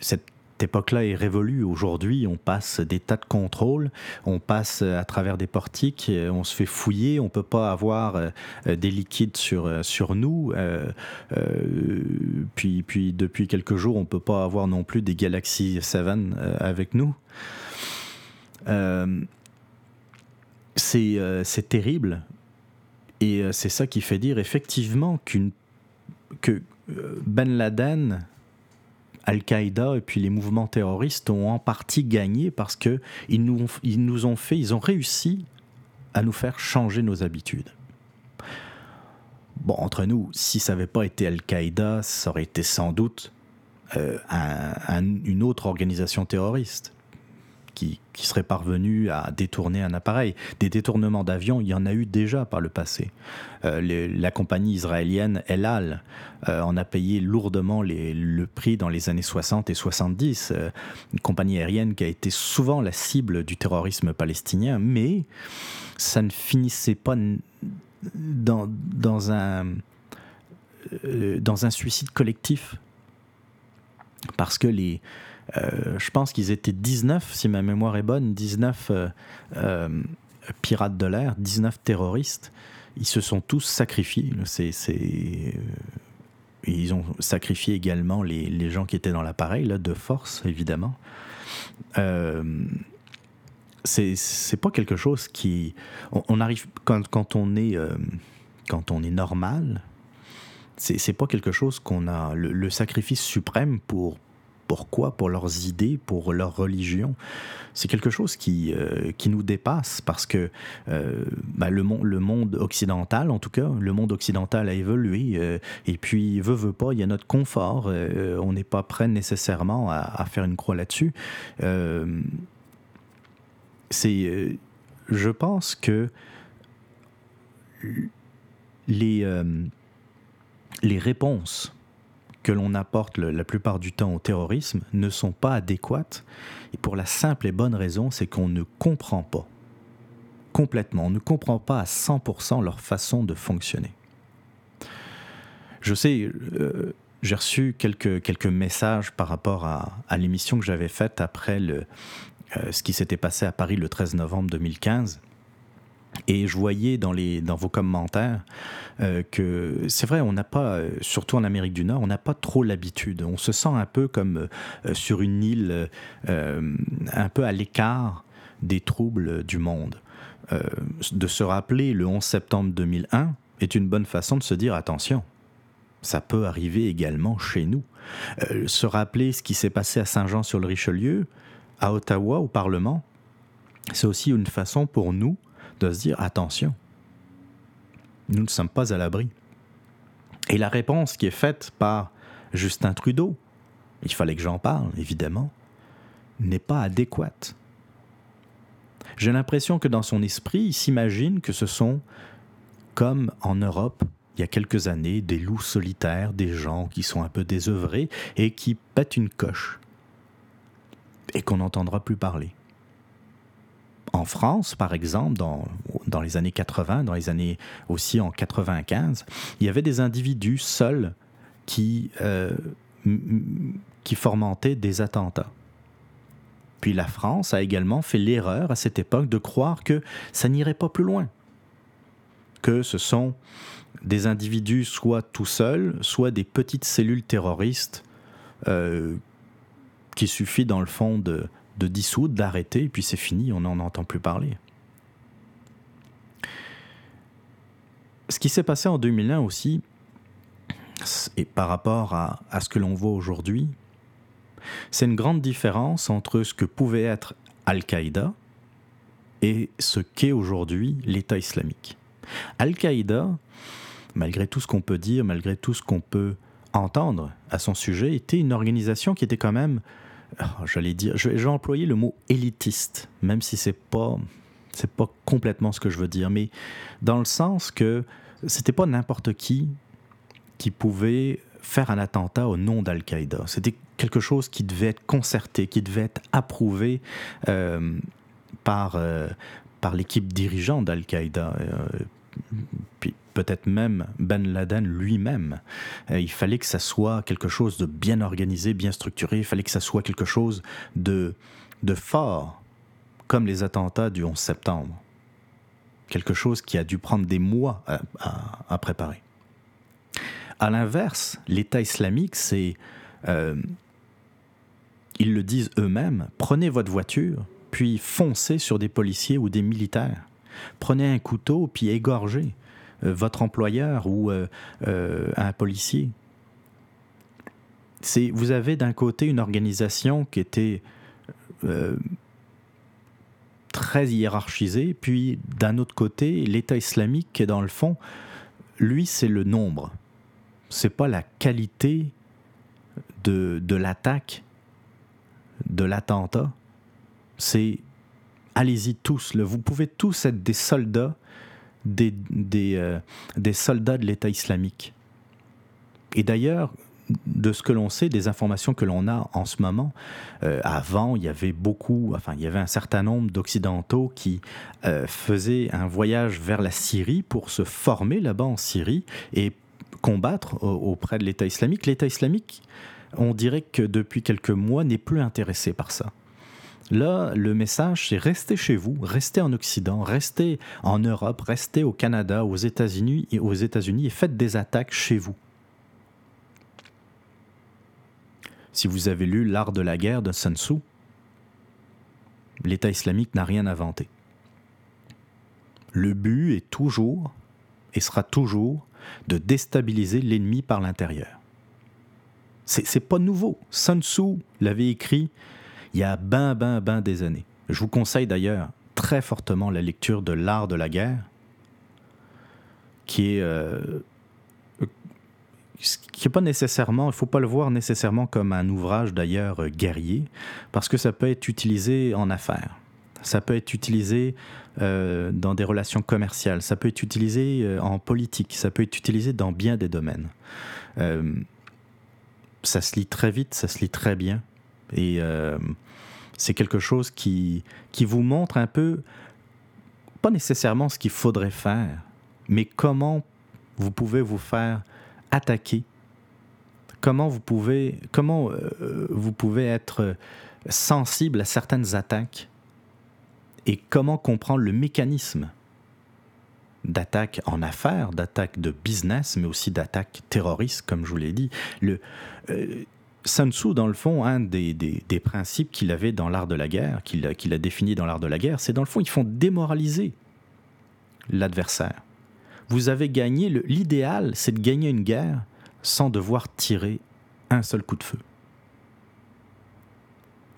cette époque-là est révolue. Aujourd'hui, on passe des tas de contrôles, on passe à travers des portiques, euh, on se fait fouiller, on peut pas avoir euh, des liquides sur, euh, sur nous. puis, puis depuis quelques jours, on peut pas avoir non plus des Galaxy 7 avec nous. c'est terrible. Et c'est ça qui fait dire effectivement qu'une que Ben Laden Al-Qaïda et puis les mouvements terroristes ont en partie gagné parce qu'ils nous, ils nous ont fait, ils ont réussi à nous faire changer nos habitudes. Bon, entre nous, si ça n'avait pas été Al-Qaïda, ça aurait été sans doute euh, une autre organisation terroriste qui, serait parvenu à détourner un appareil. Des détournements d'avions, il y en a eu déjà par le passé. Euh, la compagnie israélienne El Al euh, en a payé lourdement le prix dans les années 60 et 70. Euh, une compagnie aérienne qui a été souvent la cible du terrorisme palestinien, mais ça ne finissait pas dans, un, suicide collectif. Parce que les, je pense qu'ils étaient 19, si ma mémoire est bonne, 19 euh, euh, pirates de l'air, 19 terroristes. Ils se sont tous sacrifiés. ils ont sacrifié également les, gens qui étaient dans l'appareil, de force, évidemment. c'est pas quelque chose qui. On, arrive. Quand, on est. quand on est normal, c'est pas quelque chose qu'on a. le, sacrifice suprême pour, pourquoi, pour leurs idées, pour leur religion. C'est quelque chose qui, euh, qui nous dépasse parce que euh, bah, le, monde, le monde occidental, en tout cas, le monde occidental a évolué euh, et puis, veut, veut pas, il y a notre confort. on n'est pas prêt nécessairement à, faire une croix là-dessus. c'est, je pense que les, les réponses que l'on apporte la plupart du temps au terrorisme ne sont pas adéquates, et pour la simple et bonne raison, c'est qu'on ne comprend pas. Complètement, on ne comprend pas à 100% leur façon de fonctionner. Je sais, euh, j'ai reçu quelques, quelques messages par rapport à, l'émission que j'avais faite après le, euh, ce qui s'était passé à Paris le 13 novembre 2015 et je voyais dans, les, dans vos commentaires euh, que c'est vrai, on n'a pas, euh, surtout en Amérique du Nord, on n'a pas trop l'habitude. On se sent un peu comme euh, sur une île, un peu à l'écart des troubles du monde. de se rappeler le 11 septembre 2001 est une bonne façon de se dire attention, ça peut arriver également chez nous. se rappeler ce qui s'est passé à Saint-Jean-sur-le-Richelieu, à Ottawa, au Parlement, c'est aussi une façon pour nous de se dire attention, nous ne sommes pas à l'abri. Et la réponse qui est faite par Justin Trudeau, il fallait que j'en parle, évidemment, n'est pas adéquate. J'ai l'impression que dans son esprit, il s'imagine que ce sont, comme en Europe, il y a quelques années, des loups solitaires, des gens qui sont un peu désœuvrés et qui pètent une coche et qu'on n'entendra plus parler. En France, par exemple, dans, dans, les années 80, dans les années aussi en 95, il y avait des individus seuls qui, euh, qui des attentats. Puis la France a également fait l'erreur à cette époque de croire que ça n'irait pas plus loin, que ce sont des individus soit tout seuls, soit des petites cellules terroristes euh, qu'il suffit dans le fond de, de dissoudre, d'arrêter, et puis c'est fini, on n'en entend plus parler. Ce qui s'est passé en 2001 aussi, et par rapport à, à ce que l'on voit aujourd'hui, c'est une grande différence entre ce que pouvait être Al-Qaïda et ce qu'est aujourd'hui l'État islamique. Al-Qaïda, malgré tout ce qu'on peut dire, malgré tout ce qu'on peut entendre à son sujet, était une organisation qui était quand même, oh, j'allais dire, je vais, employer le mot élitiste, même si c'est pas, c'est pas complètement ce que je veux dire, mais dans le sens que c'était pas n'importe qui qui pouvait faire un attentat au nom d'Al-Qaïda. C'était quelque chose qui devait être concerté, qui devait être approuvé euh, par, euh, par l'équipe dirigeante d'Al-Qaïda. Euh, peut-être même Ben Laden lui-même. il fallait que ça soit quelque chose de bien organisé, bien structuré, il fallait que ça soit quelque chose de, de fort, comme les attentats du 11 septembre. Quelque chose qui a dû prendre des mois à préparer. À l'inverse, l'État islamique, c'est, euh, ils le disent eux-mêmes, prenez votre voiture, puis foncez sur des policiers ou des militaires. Prenez un couteau, puis égorgez euh, votre employeur ou euh, un policier. C'est, vous avez d'un côté une organisation qui était très hiérarchisée, puis d'un autre côté, l'État islamique qui est dans le fond, lui, c'est le nombre c'est pas la qualité de, de l'attaque, de l'attentat. C'est allez-y tous. Vous pouvez tous être des soldats, des, euh, des soldats de l'État islamique. Et d'ailleurs, de ce que l'on sait, des informations que l'on a en ce moment, euh, avant, il y avait beaucoup, enfin, il y avait un certain nombre d'Occidentaux qui euh, faisaient un voyage vers la Syrie pour se former là-bas en Syrie et combattre auprès de l'État islamique. L'État islamique, on dirait que depuis quelques mois, n'est plus intéressé par ça. Là, le message, c'est restez chez vous, restez en Occident, restez en Europe, restez au Canada, aux États-Unis et aux États-Unis et faites des attaques chez vous. Si vous avez lu L'art de la guerre de Sun Tzu, l'État islamique n'a rien inventé. Le but est toujours et sera toujours de déstabiliser l'ennemi par l'intérieur. C'est pas nouveau. Sun Tzu l'avait écrit il y a ben, ben, ben des années. Je vous conseille d'ailleurs très fortement la lecture de L'art de la guerre, qui est. Euh, qui n'est pas nécessairement, il faut pas le voir nécessairement comme un ouvrage d'ailleurs guerrier, parce que ça peut être utilisé en affaires. Ça peut être utilisé euh, dans des relations commerciales, ça peut être utilisé euh, en politique, ça peut être utilisé dans bien des domaines. Euh, ça se lit très vite, ça se lit très bien. Et c'est quelque chose qui, qui vous montre un peu, pas nécessairement ce qu'il faudrait faire, mais comment vous pouvez vous faire attaquer comment vous pouvez, comment, vous pouvez être sensible à certaines attaques et comment comprendre le mécanisme d'attaque en affaires, d'attaque de business, mais aussi d'attaque terroriste, comme je vous l'ai dit. Euh, Sun Tzu, dans le fond, un des, des, principes qu'il avait dans l'art de la guerre, qu'il a, défini dans l'art de la guerre, c'est dans le fond, ils font démoraliser l'adversaire. Vous avez gagné, l'idéal, c'est de gagner une guerre sans devoir tirer un seul coup de feu.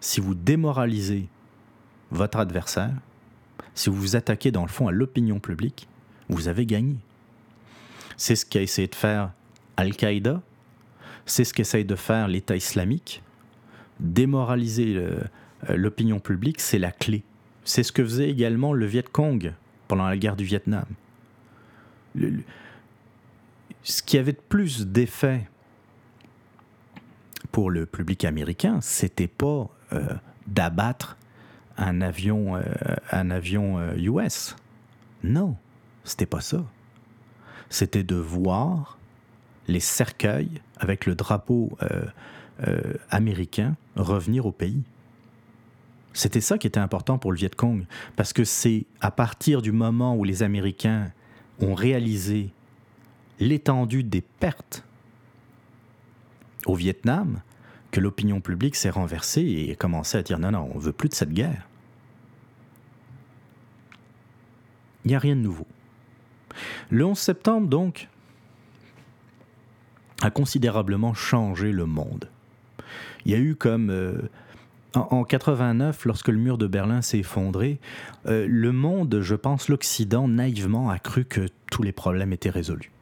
Si vous démoralisez votre adversaire, si vous vous attaquez dans le fond à l'opinion publique, vous avez gagné. C'est ce qu'a essayé de faire Al-Qaïda, C'est ce qu'essaye de faire l'État islamique. Démoraliser euh, l'opinion publique, c'est la clé. C'est ce que faisait également le Viet Cong pendant la guerre du Vietnam. ce qui avait de plus d'effet pour le public américain, c'était pas euh, d'abattre un avion, euh, un avion US. Euh, non, c'était pas ça. C'était de voir les cercueils avec le drapeau américain revenir au pays. C'était ça qui était important pour le Viet Cong, parce que c'est à partir du moment où les Américains ont réalisé l'étendue des pertes au Vietnam que l'opinion publique s'est renversée et a commencé à dire non, non, on veut plus de cette guerre. Il n'y a rien de nouveau. Le 11 septembre, donc, a considérablement changé le monde. Il y a eu comme... Euh, en, 89, lorsque le mur de Berlin s'est effondré, euh, le monde, je pense l'Occident, naïvement a cru que tous les problèmes étaient résolus.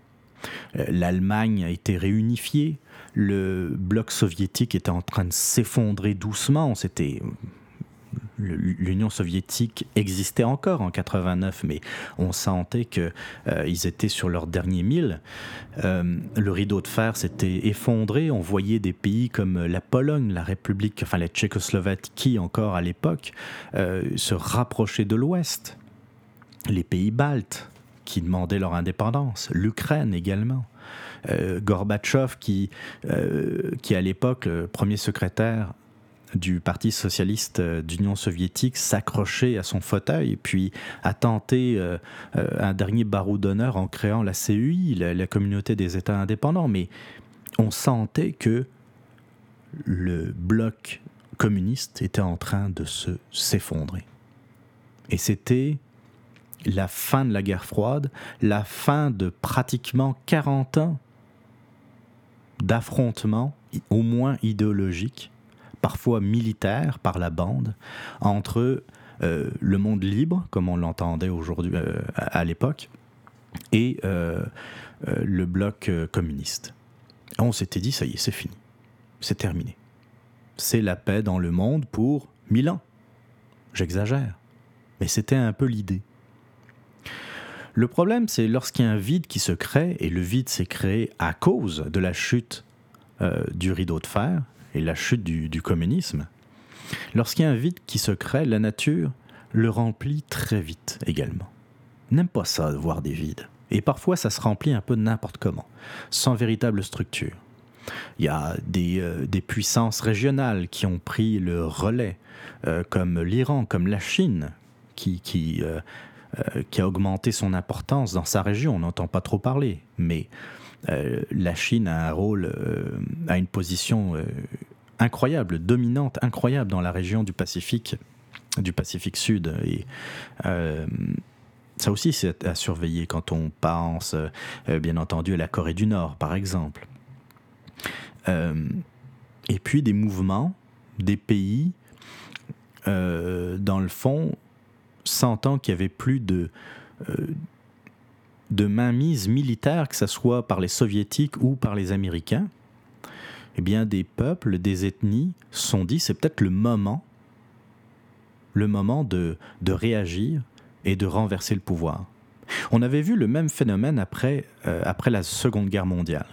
Euh, L'Allemagne a été réunifiée, le bloc soviétique était en train de s'effondrer doucement. C'était l'Union soviétique existait encore en 89, mais on sentait qu'ils euh, étaient sur leur dernier mille. Euh, le rideau de fer s'était effondré. On voyait des pays comme la Pologne, la République, enfin la Tchécoslovaquie encore à l'époque, se rapprocher de l'Ouest. Les pays baltes qui demandaient leur indépendance, l'Ukraine également. Euh, Gorbatchev, qui, euh, qui à l'époque, premier secrétaire du Parti socialiste euh, d'Union soviétique s'accrochait à son fauteuil, puis a tenté un dernier barreau d'honneur en créant la CUI, la, communauté des États indépendants. Mais on sentait que le bloc communiste était en train de se s'effondrer. Et c'était la fin de la guerre froide, la fin de pratiquement 40 ans d'affrontements, au moins idéologiques, parfois militaires par la bande, entre euh, le monde libre, comme on l'entendait aujourd'hui euh, à l'époque, et euh, le bloc communiste. On s'était dit, ça y est, c'est fini, c'est terminé. C'est la paix dans le monde pour mille ans. J'exagère, mais c'était un peu l'idée. Le problème, c'est lorsqu'il y a un vide qui se crée, et le vide s'est créé à cause de la chute du rideau de fer et la chute du, communisme, lorsqu'il y a un vide qui se crée, la nature le remplit très vite également. N'aime pas ça de voir des vides. Et parfois, ça se remplit un peu n'importe comment, sans véritable structure. Il y a des, euh, puissances régionales qui ont pris le relais, euh, comme l'Iran, comme la Chine, qui, euh, qui a augmenté son importance dans sa région. On n'entend pas trop parler, mais la Chine a un rôle, euh, a une position incroyable, dominante, incroyable dans la région du Pacifique, du Pacifique Sud. Et ça aussi, c'est à surveiller quand on pense, bien entendu, à la Corée du Nord, par exemple. et puis des mouvements, des pays, dans le fond, sentant qu'il n'y avait plus de, euh, de mainmise militaire, que ce soit par les soviétiques ou par les américains, eh bien des peuples, des ethnies sont dit c'est peut-être le moment, de, réagir et de renverser le pouvoir. On avait vu le même phénomène après, euh, la Seconde Guerre mondiale.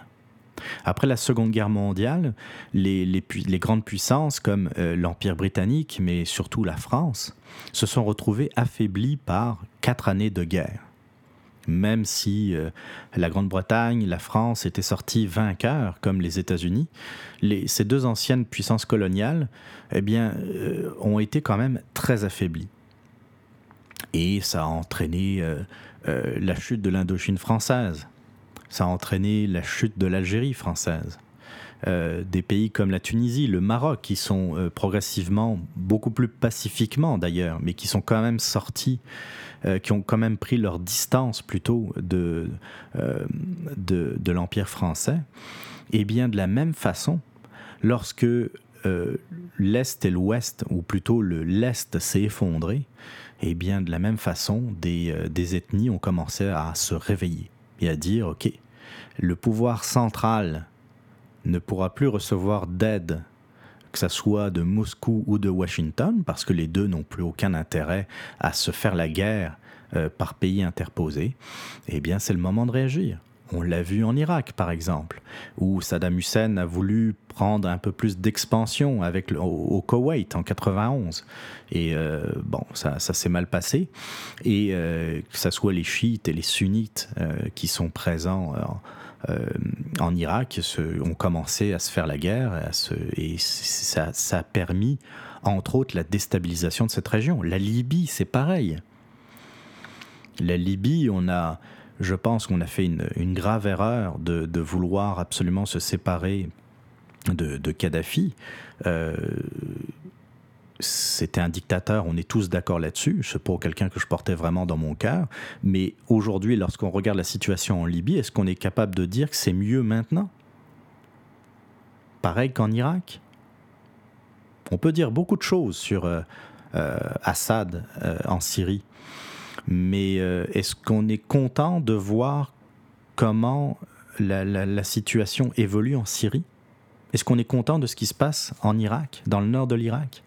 Après la Seconde Guerre mondiale, les, les, grandes puissances comme euh, l'Empire britannique, mais surtout la France, se sont retrouvées affaiblies par quatre années de guerre. Même si euh, la Grande-Bretagne, la France étaient sorties vainqueurs, comme les États-Unis, ces deux anciennes puissances coloniales eh bien, euh, ont été quand même très affaiblies. Et ça a entraîné la chute de l'Indochine française, ça a entraîné la chute de l'Algérie française. Euh, des pays comme la Tunisie, le Maroc, qui sont euh, progressivement, beaucoup plus pacifiquement d'ailleurs, mais qui sont quand même sortis, euh, qui ont quand même pris leur distance plutôt de, de, l'Empire français. Et bien de la même façon, lorsque l'Est et l'Ouest, ou plutôt le l'Est s'est effondré, et bien de la même façon, des, des ethnies ont commencé à se réveiller et à dire, OK, le pouvoir central ne pourra plus recevoir d'aide, que ce soit de Moscou ou de Washington, parce que les deux n'ont plus aucun intérêt à se faire la guerre euh, par pays interposés, eh bien c'est le moment de réagir. On l'a vu en Irak, par exemple, où Saddam Hussein a voulu prendre un peu plus d'expansion avec au, Koweït en 91. Et euh, bon, ça, s'est mal passé. Et euh, que ce soit les chiites et les sunnites qui sont présents en Irak se, ont commencé à se faire la guerre et ça, ça a permis, entre autres, la déstabilisation de cette région. La Libye, c'est pareil. La Libye, on a je pense qu'on a fait une, grave erreur de, vouloir absolument se séparer de, Kadhafi. Euh, c'était un dictateur, on est tous d'accord là-dessus. C'est pas quelqu'un que je portais vraiment dans mon cœur. Mais aujourd'hui, lorsqu'on regarde la situation en Libye, est-ce qu'on est capable de dire que c'est mieux maintenant? Pareil qu'en Irak? On peut dire beaucoup de choses sur euh, euh, Assad en Syrie. Mais euh, est-ce qu'on est content de voir comment la, situation évolue en Syrie? Est-ce qu'on est content de ce qui se passe en Irak, dans le nord de l'Irak?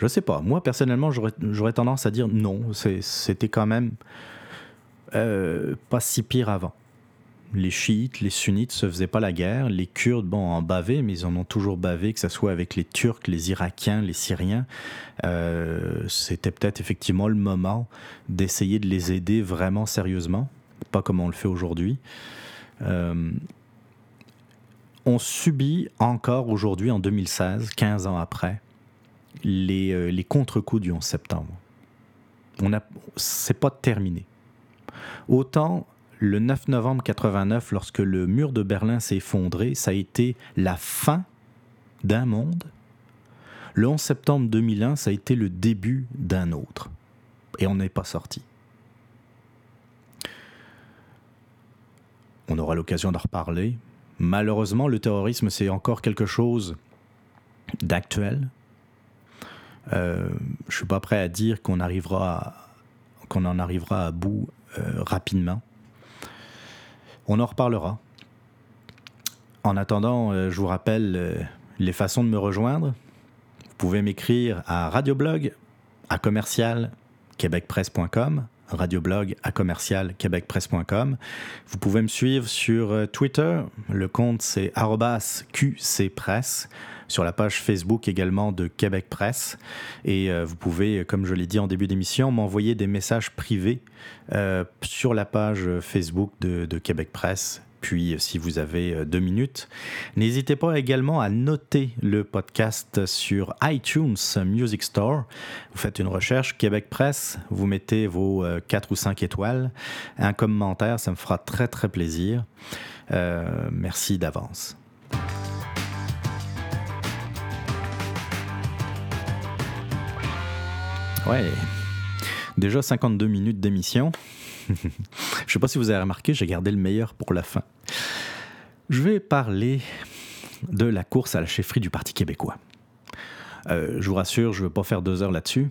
Je sais pas. Moi, personnellement, j'aurais tendance à dire non. C'était quand même euh, pas si pire avant les chiites, les sunnites se faisaient pas la guerre. Les Kurdes, bon, en bavaient, mais ils en ont toujours bavé, que ce soit avec les Turcs, les Irakiens, les Syriens. Euh, c'était peut-être effectivement le moment d'essayer de les aider vraiment sérieusement, pas comme on le fait aujourd'hui. Euh, on subit encore aujourd'hui, en 2016, 15 ans après, les, euh, les contre-coups du 11 septembre. On a, c'est pas terminé. Autant le 9 novembre 89, lorsque le mur de Berlin s'est effondré, ça a été la fin d'un monde. Le 11 septembre 2001, ça a été le début d'un autre. Et on n'est pas sorti. On aura l'occasion d'en reparler. Malheureusement, le terrorisme, c'est encore quelque chose d'actuel. Euh, je suis pas prêt à dire qu'on en arrivera à bout euh, rapidement. On en reparlera. En attendant, euh, je vous rappelle euh, les façons de me rejoindre. Vous pouvez m'écrire à radioblog à commercial québecpresse.com radioblog à commercial québecpresse.com. Vous pouvez me suivre sur Twitter. Le compte c'est qcpresse sur la page Facebook également de Québec Presse. Et euh, vous pouvez, comme je l'ai dit en début d'émission, m'envoyer des messages privés euh, sur la page Facebook de, Québec Presse puis si vous avez euh, deux minutes. N'hésitez pas également à noter le podcast sur iTunes Music Store. Vous faites une recherche Québec Presse, vous mettez vos quatre ou cinq étoiles, un commentaire, ça me fera très très plaisir. merci d'avance. Ouais. Déjà 52 minutes d'émission. Je sais pas si vous avez remarqué, j'ai gardé le meilleur pour la fin. Je vais parler de la course à la chefferie du Parti québécois. Euh, je vous rassure, je ne veux pas faire deux heures là-dessus.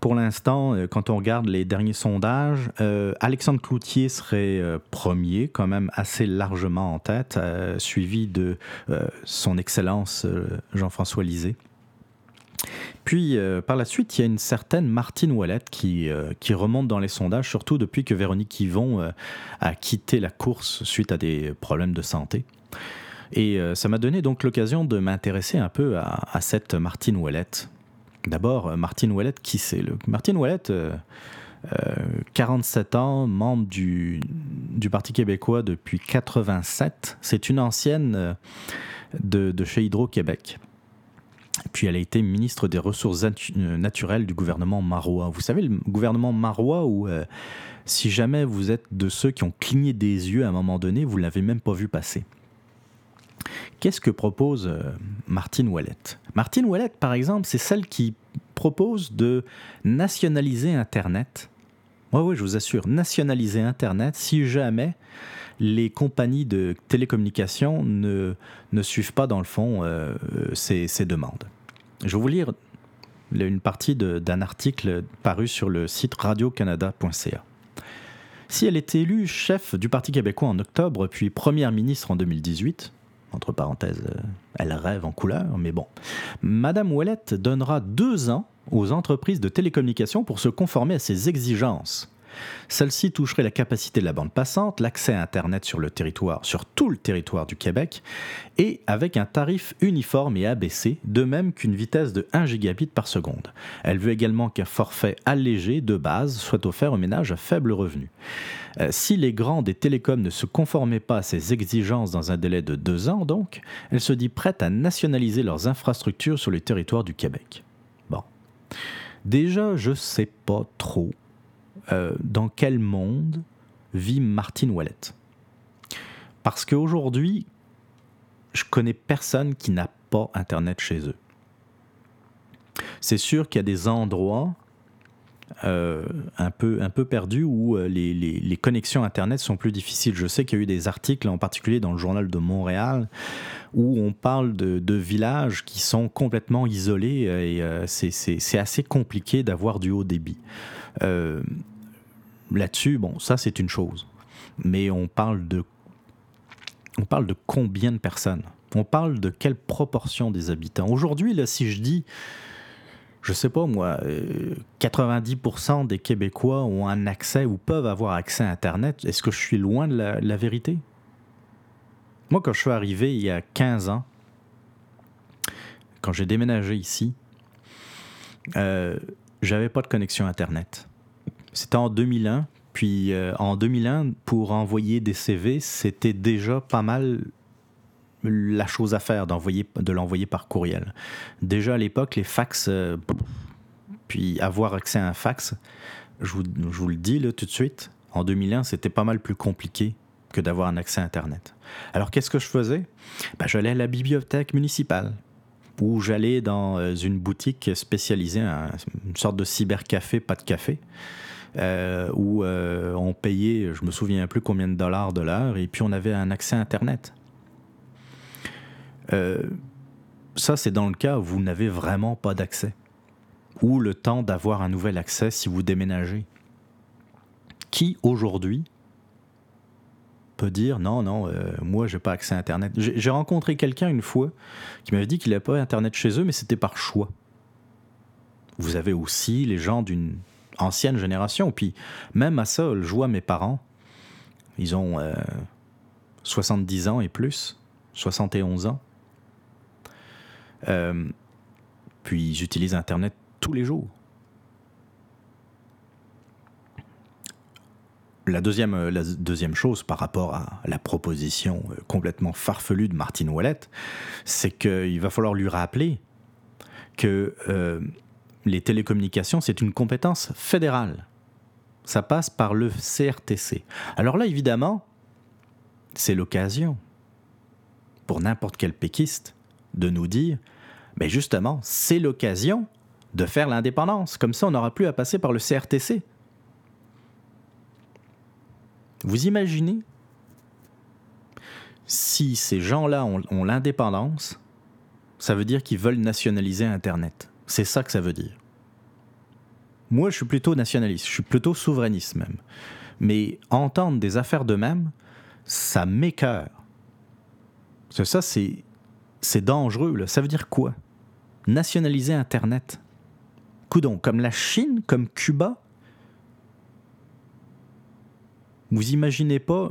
Pour l'instant, euh, quand on regarde les derniers sondages, euh, Alexandre Cloutier serait premier, quand même assez largement en tête, suivi de son Excellence Jean-François Lisée. Puis euh, par la suite, il y a une certaine Martine Ouellette qui, euh, qui remonte dans les sondages, surtout depuis que Véronique Yvon euh, a quitté la course suite à des problèmes de santé. Et ça m'a donné donc l'occasion de m'intéresser un peu à, cette Martine Ouellette. D'abord, Martine Ouellette, qui c'est. Martine Ouellette, 47 ans, membre du, Parti québécois depuis 87. C'est une ancienne de, de chez Hydro-Québec. Puis elle a été ministre des Ressources euh, naturelles du gouvernement marois. Vous savez, le gouvernement marois où euh, si jamais vous êtes de ceux qui ont cligné des yeux à un moment donné, vous ne l'avez même pas vu passer. Qu'est-ce que propose euh, Martine Ouellette? Martine Ouellette, par exemple, c'est celle qui propose de nationaliser Internet. Oui, oui, je vous assure, nationaliser Internet si jamais les compagnies de télécommunications ne, suivent pas, dans le fond, euh, ces, demandes. Je vais vous lire une partie d'un article paru sur le site radiocanada.ca. Si elle est élue chef du Parti québécois en octobre, puis première ministre en 2018, entre parenthèses, euh, elle rêve en couleur, mais bon, Madame Ouellette donnera deux ans aux entreprises de télécommunications pour se conformer à ses exigences. Celle-ci toucherait la capacité de la bande passante, l'accès à Internet sur le territoire, sur tout le territoire du Québec, et avec un tarif uniforme et abaissé, de même qu'une vitesse de 1 gigabit par seconde. Elle veut également qu'un forfait allégé de base soit offert aux ménages à faible revenu. Euh, si les grands des télécoms ne se conformaient pas à ces exigences dans un délai de deux ans, donc, elle se dit prête à nationaliser leurs infrastructures sur le territoire du Québec. Bon. Déjà, je sais pas trop euh, dans quel monde vit Martine Ouellette? Parce qu'aujourd'hui, je connais personne qui n'a pas Internet chez eux. C'est sûr qu'il y a des endroits euh, un, peu, un peu perdus où euh, les, les, connexions Internet sont plus difficiles. Je sais qu'il y a eu des articles, en particulier dans le journal de Montréal, où on parle de, de villages qui sont complètement isolés et c'est assez compliqué d'avoir du haut débit là-dessus, bon, ça c'est une chose. Mais on parle de combien de personnes? On parle de quelle proportion des habitants? Aujourd'hui, là, si je dis, je sais pas moi, 90% euh, des Québécois ont un accès ou peuvent avoir accès à Internet, est-ce que je suis loin de la, vérité? Moi, quand je suis arrivé il y a 15 ans, quand j'ai déménagé ici, euh, j'avais pas de connexion Internet. C'était en 2001. Puis euh, en 2001, pour envoyer des CV, c'était déjà pas mal la chose à faire d'envoyer, de l'envoyer par courriel. Déjà à l'époque, les fax, euh, puis avoir accès à un fax, je vous, le dis là, tout de suite, en 2001, c'était pas mal plus compliqué que d'avoir un accès à Internet. Alors qu'est-ce que je faisais? Ben, J'allais à la bibliothèque municipale ou j'allais dans euh, une boutique spécialisée, une sorte de cybercafé, pas de café. Euh, où euh, on payait, je me souviens plus combien de dollars de l'heure, et puis on avait un accès à Internet. Euh, ça, c'est dans le cas où vous n'avez vraiment pas d'accès, ou le temps d'avoir un nouvel accès si vous déménagez. Qui aujourd'hui peut dire non, non, moi j'ai pas accès à Internet. J'ai rencontré quelqu'un une fois qui m'avait dit qu'il n'avait pas Internet chez eux, mais c'était par choix. Vous avez aussi les gens d'une ancienne génération. Puis même à ça, je vois mes parents, ils ont 70 euh, ans et plus, 71 ans. Euh, puis ils utilisent Internet tous les jours. La deuxième, euh, la deuxième chose par rapport à la proposition complètement farfelue de Martine Ouellette, c'est qu'il va falloir lui rappeler que les télécommunications, c'est une compétence fédérale. Ça passe par le CRTC. Alors là, évidemment, c'est l'occasion pour n'importe quel péquiste de nous dire, mais justement, c'est l'occasion de faire l'indépendance. Comme ça, on n'aura plus à passer par le CRTC. Vous imaginez si ces gens-là ont, ont l'indépendance, ça veut dire qu'ils veulent nationaliser Internet. C'est ça que ça veut dire. Moi, je suis plutôt nationaliste, je suis plutôt souverainiste même. Mais entendre des affaires de même, ça m'écœure. Ça, c'est, c'est dangereux. Ça veut dire quoi? Nationaliser Internet. Coudon, comme la Chine, comme Cuba? Vous imaginez pas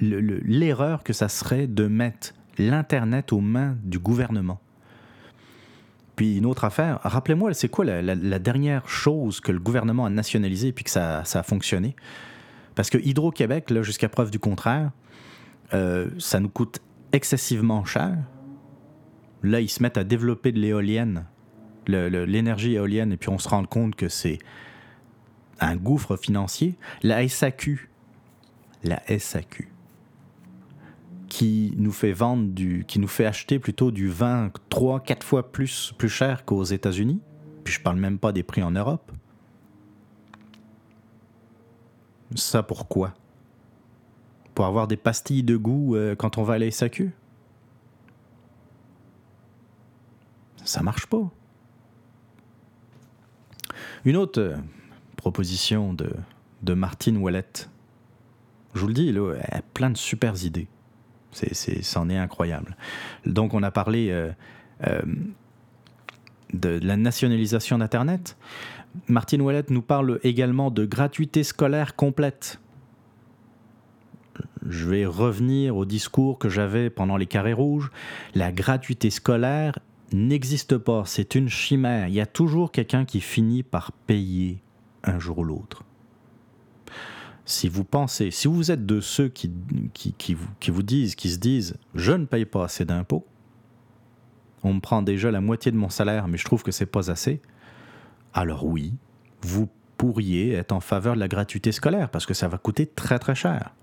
l'erreur que ça serait de mettre l'Internet aux mains du gouvernement? Puis une autre affaire, rappelez-moi, c'est quoi la, dernière chose que le gouvernement a nationalisé puis que ça, a fonctionné? Parce que Hydro-Québec, jusqu'à preuve du contraire, euh, ça nous coûte excessivement cher. Là, ils se mettent à développer de l'éolienne, l'énergie éolienne, et puis on se rend compte que c'est un gouffre financier. La SAQ, la SAQ, qui nous fait vendre du, qui nous fait acheter plutôt du vin 3, 4 fois plus, plus cher qu'aux États-Unis. Puis je parle même pas des prix en Europe. Ça pourquoi? Pour avoir des pastilles de goût euh, quand on va à la SAQ Ça marche pas. Une autre euh, proposition de de Martine Ouellette. Je vous le dis, elle a plein de super idées. C'est, c'en est incroyable. Donc, on a parlé euh, euh, de la nationalisation d'Internet. Martine Ouellette nous parle également de gratuité scolaire complète. Je vais revenir au discours que j'avais pendant les carrés rouges. La gratuité scolaire n'existe pas, c'est une chimère. Il y a toujours quelqu'un qui finit par payer un jour ou l'autre. Si vous pensez, si vous êtes de ceux qui, vous, vous disent, qui se disent, je ne paye pas assez d'impôts, on me prend déjà la moitié de mon salaire, mais je trouve que c'est pas assez, alors oui, vous pourriez être en faveur de la gratuité scolaire, parce que ça va coûter très très cher.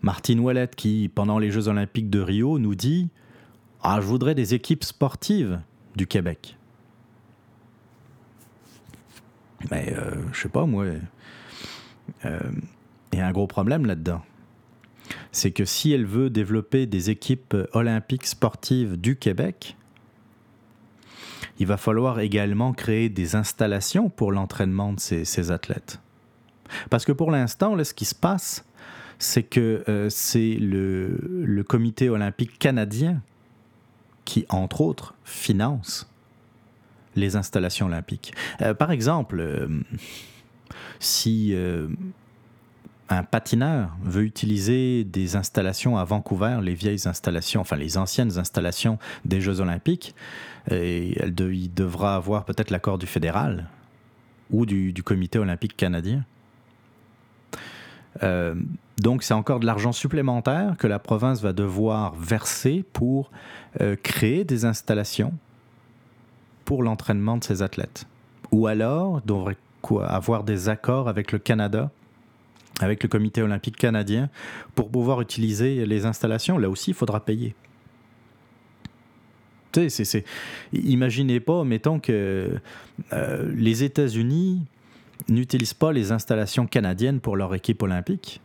Martine Ouellette, qui, pendant les Jeux olympiques de Rio, nous dit Ah, je voudrais des équipes sportives du Québec. Mais, euh, je sais pas, moi, euh, il y a un gros problème là-dedans. C'est que si elle veut développer des équipes olympiques sportives du Québec, il va falloir également créer des installations pour l'entraînement de ces, athlètes. Parce que pour l'instant, ce qui se passe, c'est que euh, c'est le, comité olympique canadien qui, entre autres, finance les installations olympiques. Euh, par exemple, euh, si euh, un patineur veut utiliser des installations à Vancouver, les vieilles installations, enfin les anciennes installations des Jeux olympiques, il devra avoir peut-être l'accord du fédéral ou du, comité olympique canadien. Donc c'est encore de l'argent supplémentaire que la province va devoir verser pour créer des installations pour l'entraînement de ses athlètes. Ou alors devrait avoir des accords avec le Canada avec le comité olympique canadien pour pouvoir utiliser les installations. Là aussi, il faudra payer. Tu sais, c'est, imaginez pas, mettons que euh, les États-Unis n'utilisent pas les installations canadiennes pour leur équipe olympique.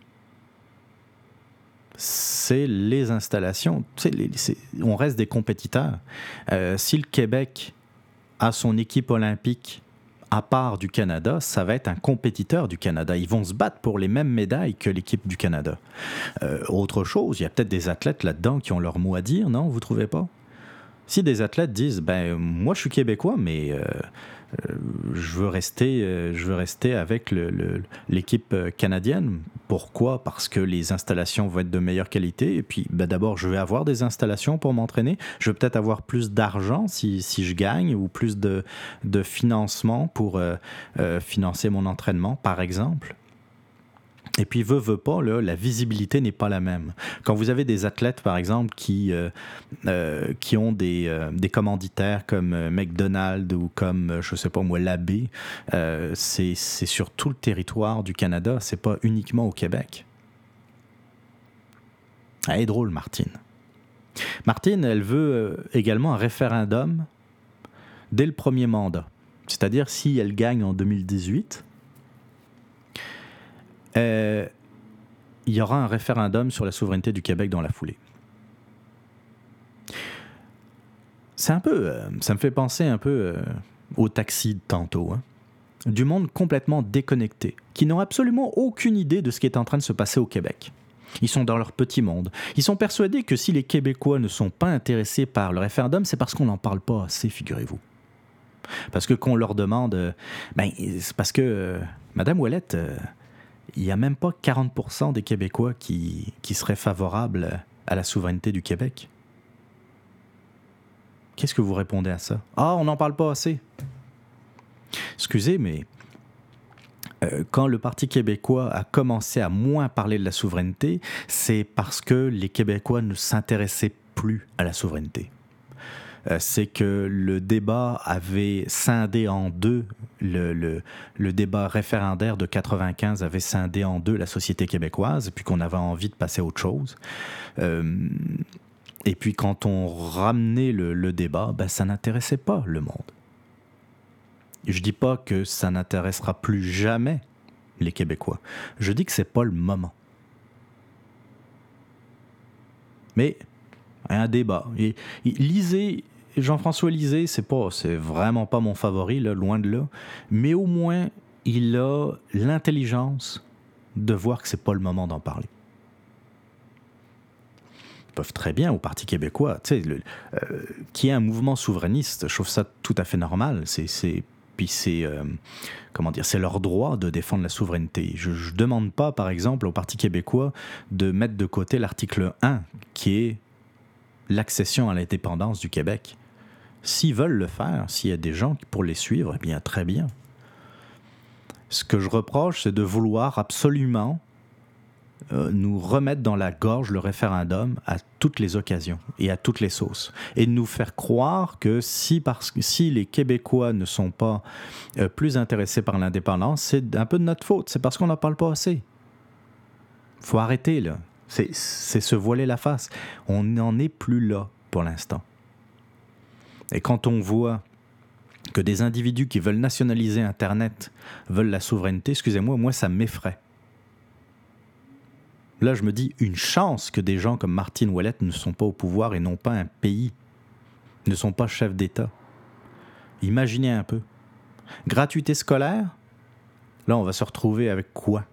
C'est les installations. Les, on reste des compétiteurs. Euh, si le Québec a son équipe olympique à part du Canada, ça va être un compétiteur du Canada. Ils vont se battre pour les mêmes médailles que l'équipe du Canada. Euh, autre chose, il y a peut-être des athlètes là-dedans qui ont leur mot à dire, non? Vous trouvez pas? Si des athlètes disent, ben moi je suis québécois, mais euh, je veux rester, euh, je veux rester avec l'équipe euh, canadienne. Pourquoi? Parce que les installations vont être de meilleure qualité. Et puis, ben d'abord, je vais avoir des installations pour m'entraîner. Je vais peut-être avoir plus d'argent si, je gagne ou plus de, financement pour euh, euh, financer mon entraînement, par exemple. Et puis, veut, veut pas, là, la visibilité n'est pas la même. Quand vous avez des athlètes, par exemple, qui, euh, euh, qui ont des, euh, des commanditaires comme McDonald's ou comme, je sais pas moi, l'abbé, c'est sur tout le territoire du Canada, c'est pas uniquement au Québec. Elle est drôle, Martine. Martine, elle veut également un référendum dès le premier mandat. C'est-à-dire, si elle gagne en 2018, euh, il y aura un référendum sur la souveraineté du Québec dans la foulée. C'est un peu, euh, ça me fait penser un peu euh, au taxi de tantôt, hein. du monde complètement déconnecté, qui n'ont absolument aucune idée de ce qui est en train de se passer au Québec. Ils sont dans leur petit monde. Ils sont persuadés que si les Québécois ne sont pas intéressés par le référendum, c'est parce qu'on n'en parle pas assez, figurez-vous. Parce que qu'on leur demande, ben, c'est parce que Madame Ouellette, il n'y a même pas 40% des Québécois qui, qui seraient favorables à la souveraineté du Québec. Qu'est-ce que vous répondez à ça? Ah, on n'en parle pas assez. Excusez, mais euh, quand le Parti québécois a commencé à moins parler de la souveraineté, c'est parce que les Québécois ne s'intéressaient plus à la souveraineté. Euh, c'est que le débat avait scindé en deux, le, le, débat référendaire de 95 avait scindé en deux la société québécoise, et puis qu'on avait envie de passer à autre chose. Euh, et puis quand on ramenait le, débat, ben, ça n'intéressait pas le monde. Je dis pas que ça n'intéressera plus jamais les Québécois. Je dis que c'est pas le moment. Mais un débat. Et lisez Jean-François Lisée, c'est pas, c'est vraiment pas mon favori, là, loin de là. Mais au moins, il a l'intelligence de voir que c'est pas le moment d'en parler. Ils peuvent très bien au Parti québécois, tu sais, euh, qui est un mouvement souverainiste, je trouve ça tout à fait normal. C'est puis c'est euh, comment dire, c'est leur droit de défendre la souveraineté. Je ne demande pas, par exemple, au Parti québécois de mettre de côté l'article 1, qui est l'accession à l'indépendance du Québec. S'ils veulent le faire, s'il y a des gens pour les suivre, eh bien très bien. Ce que je reproche, c'est de vouloir absolument euh, nous remettre dans la gorge le référendum à toutes les occasions et à toutes les sauces. Et nous faire croire que si les Québécois ne sont pas euh, plus intéressés par l'indépendance, c'est un peu de notre faute. C'est parce qu'on n'en parle pas assez. faut arrêter, là. C'est se voiler la face. On n'en est plus là pour l'instant. Et quand on voit que des individus qui veulent nationaliser Internet veulent la souveraineté, excusez-moi, moi ça m'effraie. Là, je me dis, une chance que des gens comme Martine Ouellette ne sont pas au pouvoir et n'ont pas un pays, ne sont pas chefs d'État. Imaginez un peu. Gratuité scolaire, là, on va se retrouver avec quoi?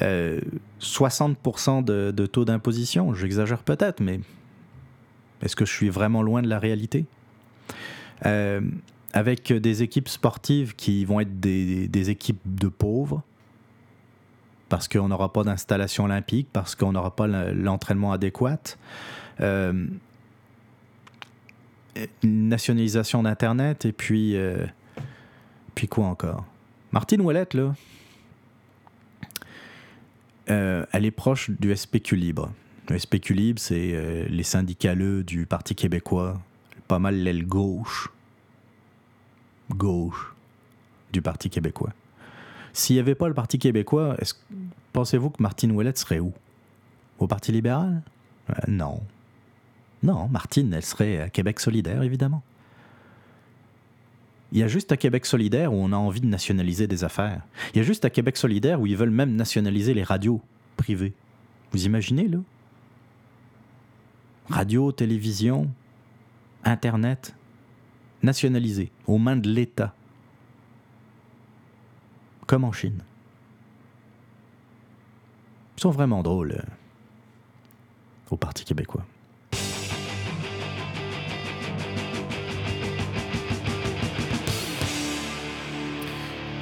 60% euh, de, taux d'imposition, j'exagère peut-être, mais est-ce que je suis vraiment loin de la réalité? Avec des équipes sportives qui vont être des équipes de pauvres, parce qu'on n'aura pas d'installation olympique, parce qu'on n'aura pas l'entraînement adéquat. Euh, une nationalisation d'Internet, et puis, euh, puis quoi encore? Martine Ouellette, là, euh, elle est proche du SPQ Libre. Le SPQ Libre, c'est les syndicaleux du Parti québécois, pas mal l'aile gauche, gauche du Parti québécois. S'il n'y avait pas le Parti québécois, pensez-vous que Martine Ouellette serait où? Au Parti libéral? Euh, Non. Non, Martine, elle serait à Québec solidaire, évidemment. Il y a juste à Québec solidaire où on a envie de nationaliser des affaires. Il y a juste à Québec solidaire où ils veulent même nationaliser les radios privées. Vous imaginez, là? Radio, télévision, Internet, nationalisé, aux mains de l'État comme en Chine. Ils sont vraiment drôles euh, au Parti québécois.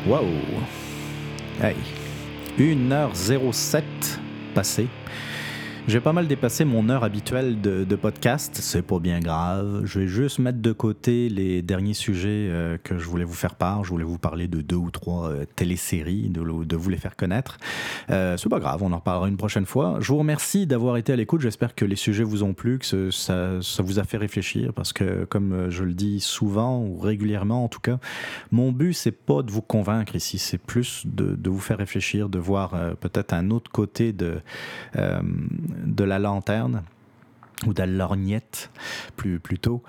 Waouh! Hey! 1h07 passée. J'ai pas mal dépassé mon heure habituelle de, podcast, c'est pas bien grave. Je vais juste mettre de côté les derniers sujets euh, que je voulais vous faire part. Je voulais vous parler de deux ou trois euh, téléséries, de, de, vous les faire connaître. Euh, c'est pas grave, on en reparlera une prochaine fois. Je vous remercie d'avoir été à l'écoute. J'espère que les sujets vous ont plu, que ça, vous a fait réfléchir, parce que comme je le dis souvent ou régulièrement en tout cas, mon but c'est pas de vous convaincre ici, c'est plus de, de, vous faire réfléchir, de voir peut-être un autre côté de de la lanterne ou de la lorgnette plus plutôt.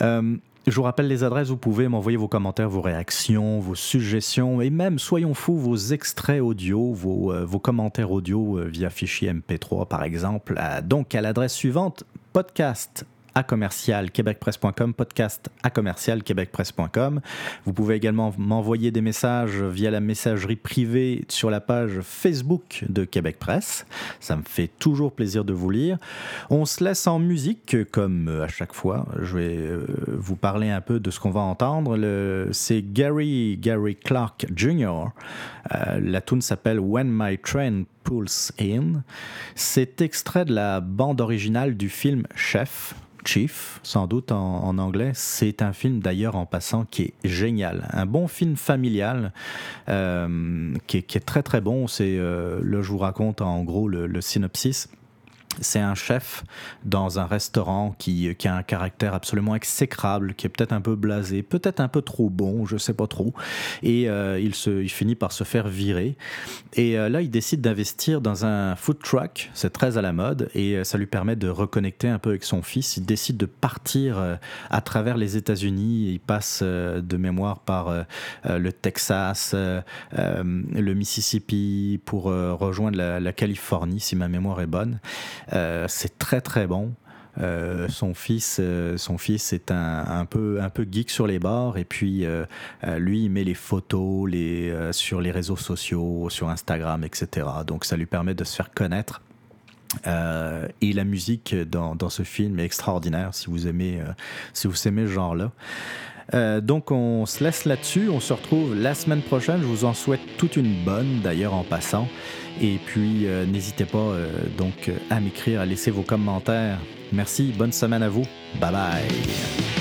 Euh, je vous rappelle les adresses, vous pouvez m'envoyer vos commentaires, vos réactions, vos suggestions et même, soyons fous, vos extraits audio, vos, euh, commentaires audio euh, via fichier MP3 par exemple. donc à l'adresse suivante, podcast à commercial québecpresse.com, podcast à commercial québecpresse.com. Vous pouvez également m'envoyer des messages via la messagerie privée sur la page Facebook de Québec Presse. Ça me fait toujours plaisir de vous lire. On se laisse en musique comme à chaque fois. Je vais euh, vous parler un peu de ce qu'on va entendre. C'est Gary, Gary Clark Jr. Euh, la tune s'appelle When My Train Pulls In. C'est extrait de la bande originale du film Chef Chief, sans doute en, anglais. C'est un film d'ailleurs en passant qui est génial. Un bon film familial euh, qui, est, très très bon. C'est euh, là je vous raconte en gros le synopsis. C'est un chef dans un restaurant qui, a un caractère absolument exécrable, qui est peut-être un peu blasé, peut-être un peu trop bon, je sais pas trop. Et euh, il, se, il finit par se faire virer. Et euh, là, il décide d'investir dans un food truck, c'est très à la mode, et euh, ça lui permet de reconnecter un peu avec son fils. Il décide de partir à travers les États-Unis. Il passe de mémoire par le Texas, le Mississippi, pour rejoindre la Californie, si ma mémoire est bonne. Euh, c'est très très bon. son fils, son fils est un, un, peu, un peu geek sur les bords et puis lui il met les photos les, sur les réseaux sociaux, sur Instagram, etc. Donc ça lui permet de se faire connaître. et la musique dans, dans, ce film est extraordinaire si vous aimez, si vous aimez ce genre-là. Euh, donc on se laisse là-dessus. On se retrouve la semaine prochaine. Je vous en souhaite toute une bonne, d'ailleurs en passant. Et puis euh, n'hésitez pas euh, donc à m'écrire, à laisser vos commentaires. Merci. Bonne semaine à vous. Bye bye.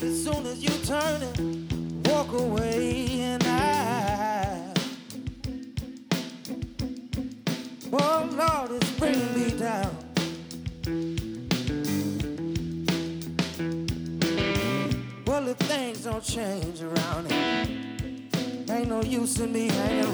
As soon as you turn and walk away, and I, oh Lord, it's bringing me down. Well, if things don't change around here, ain't no use in me hanging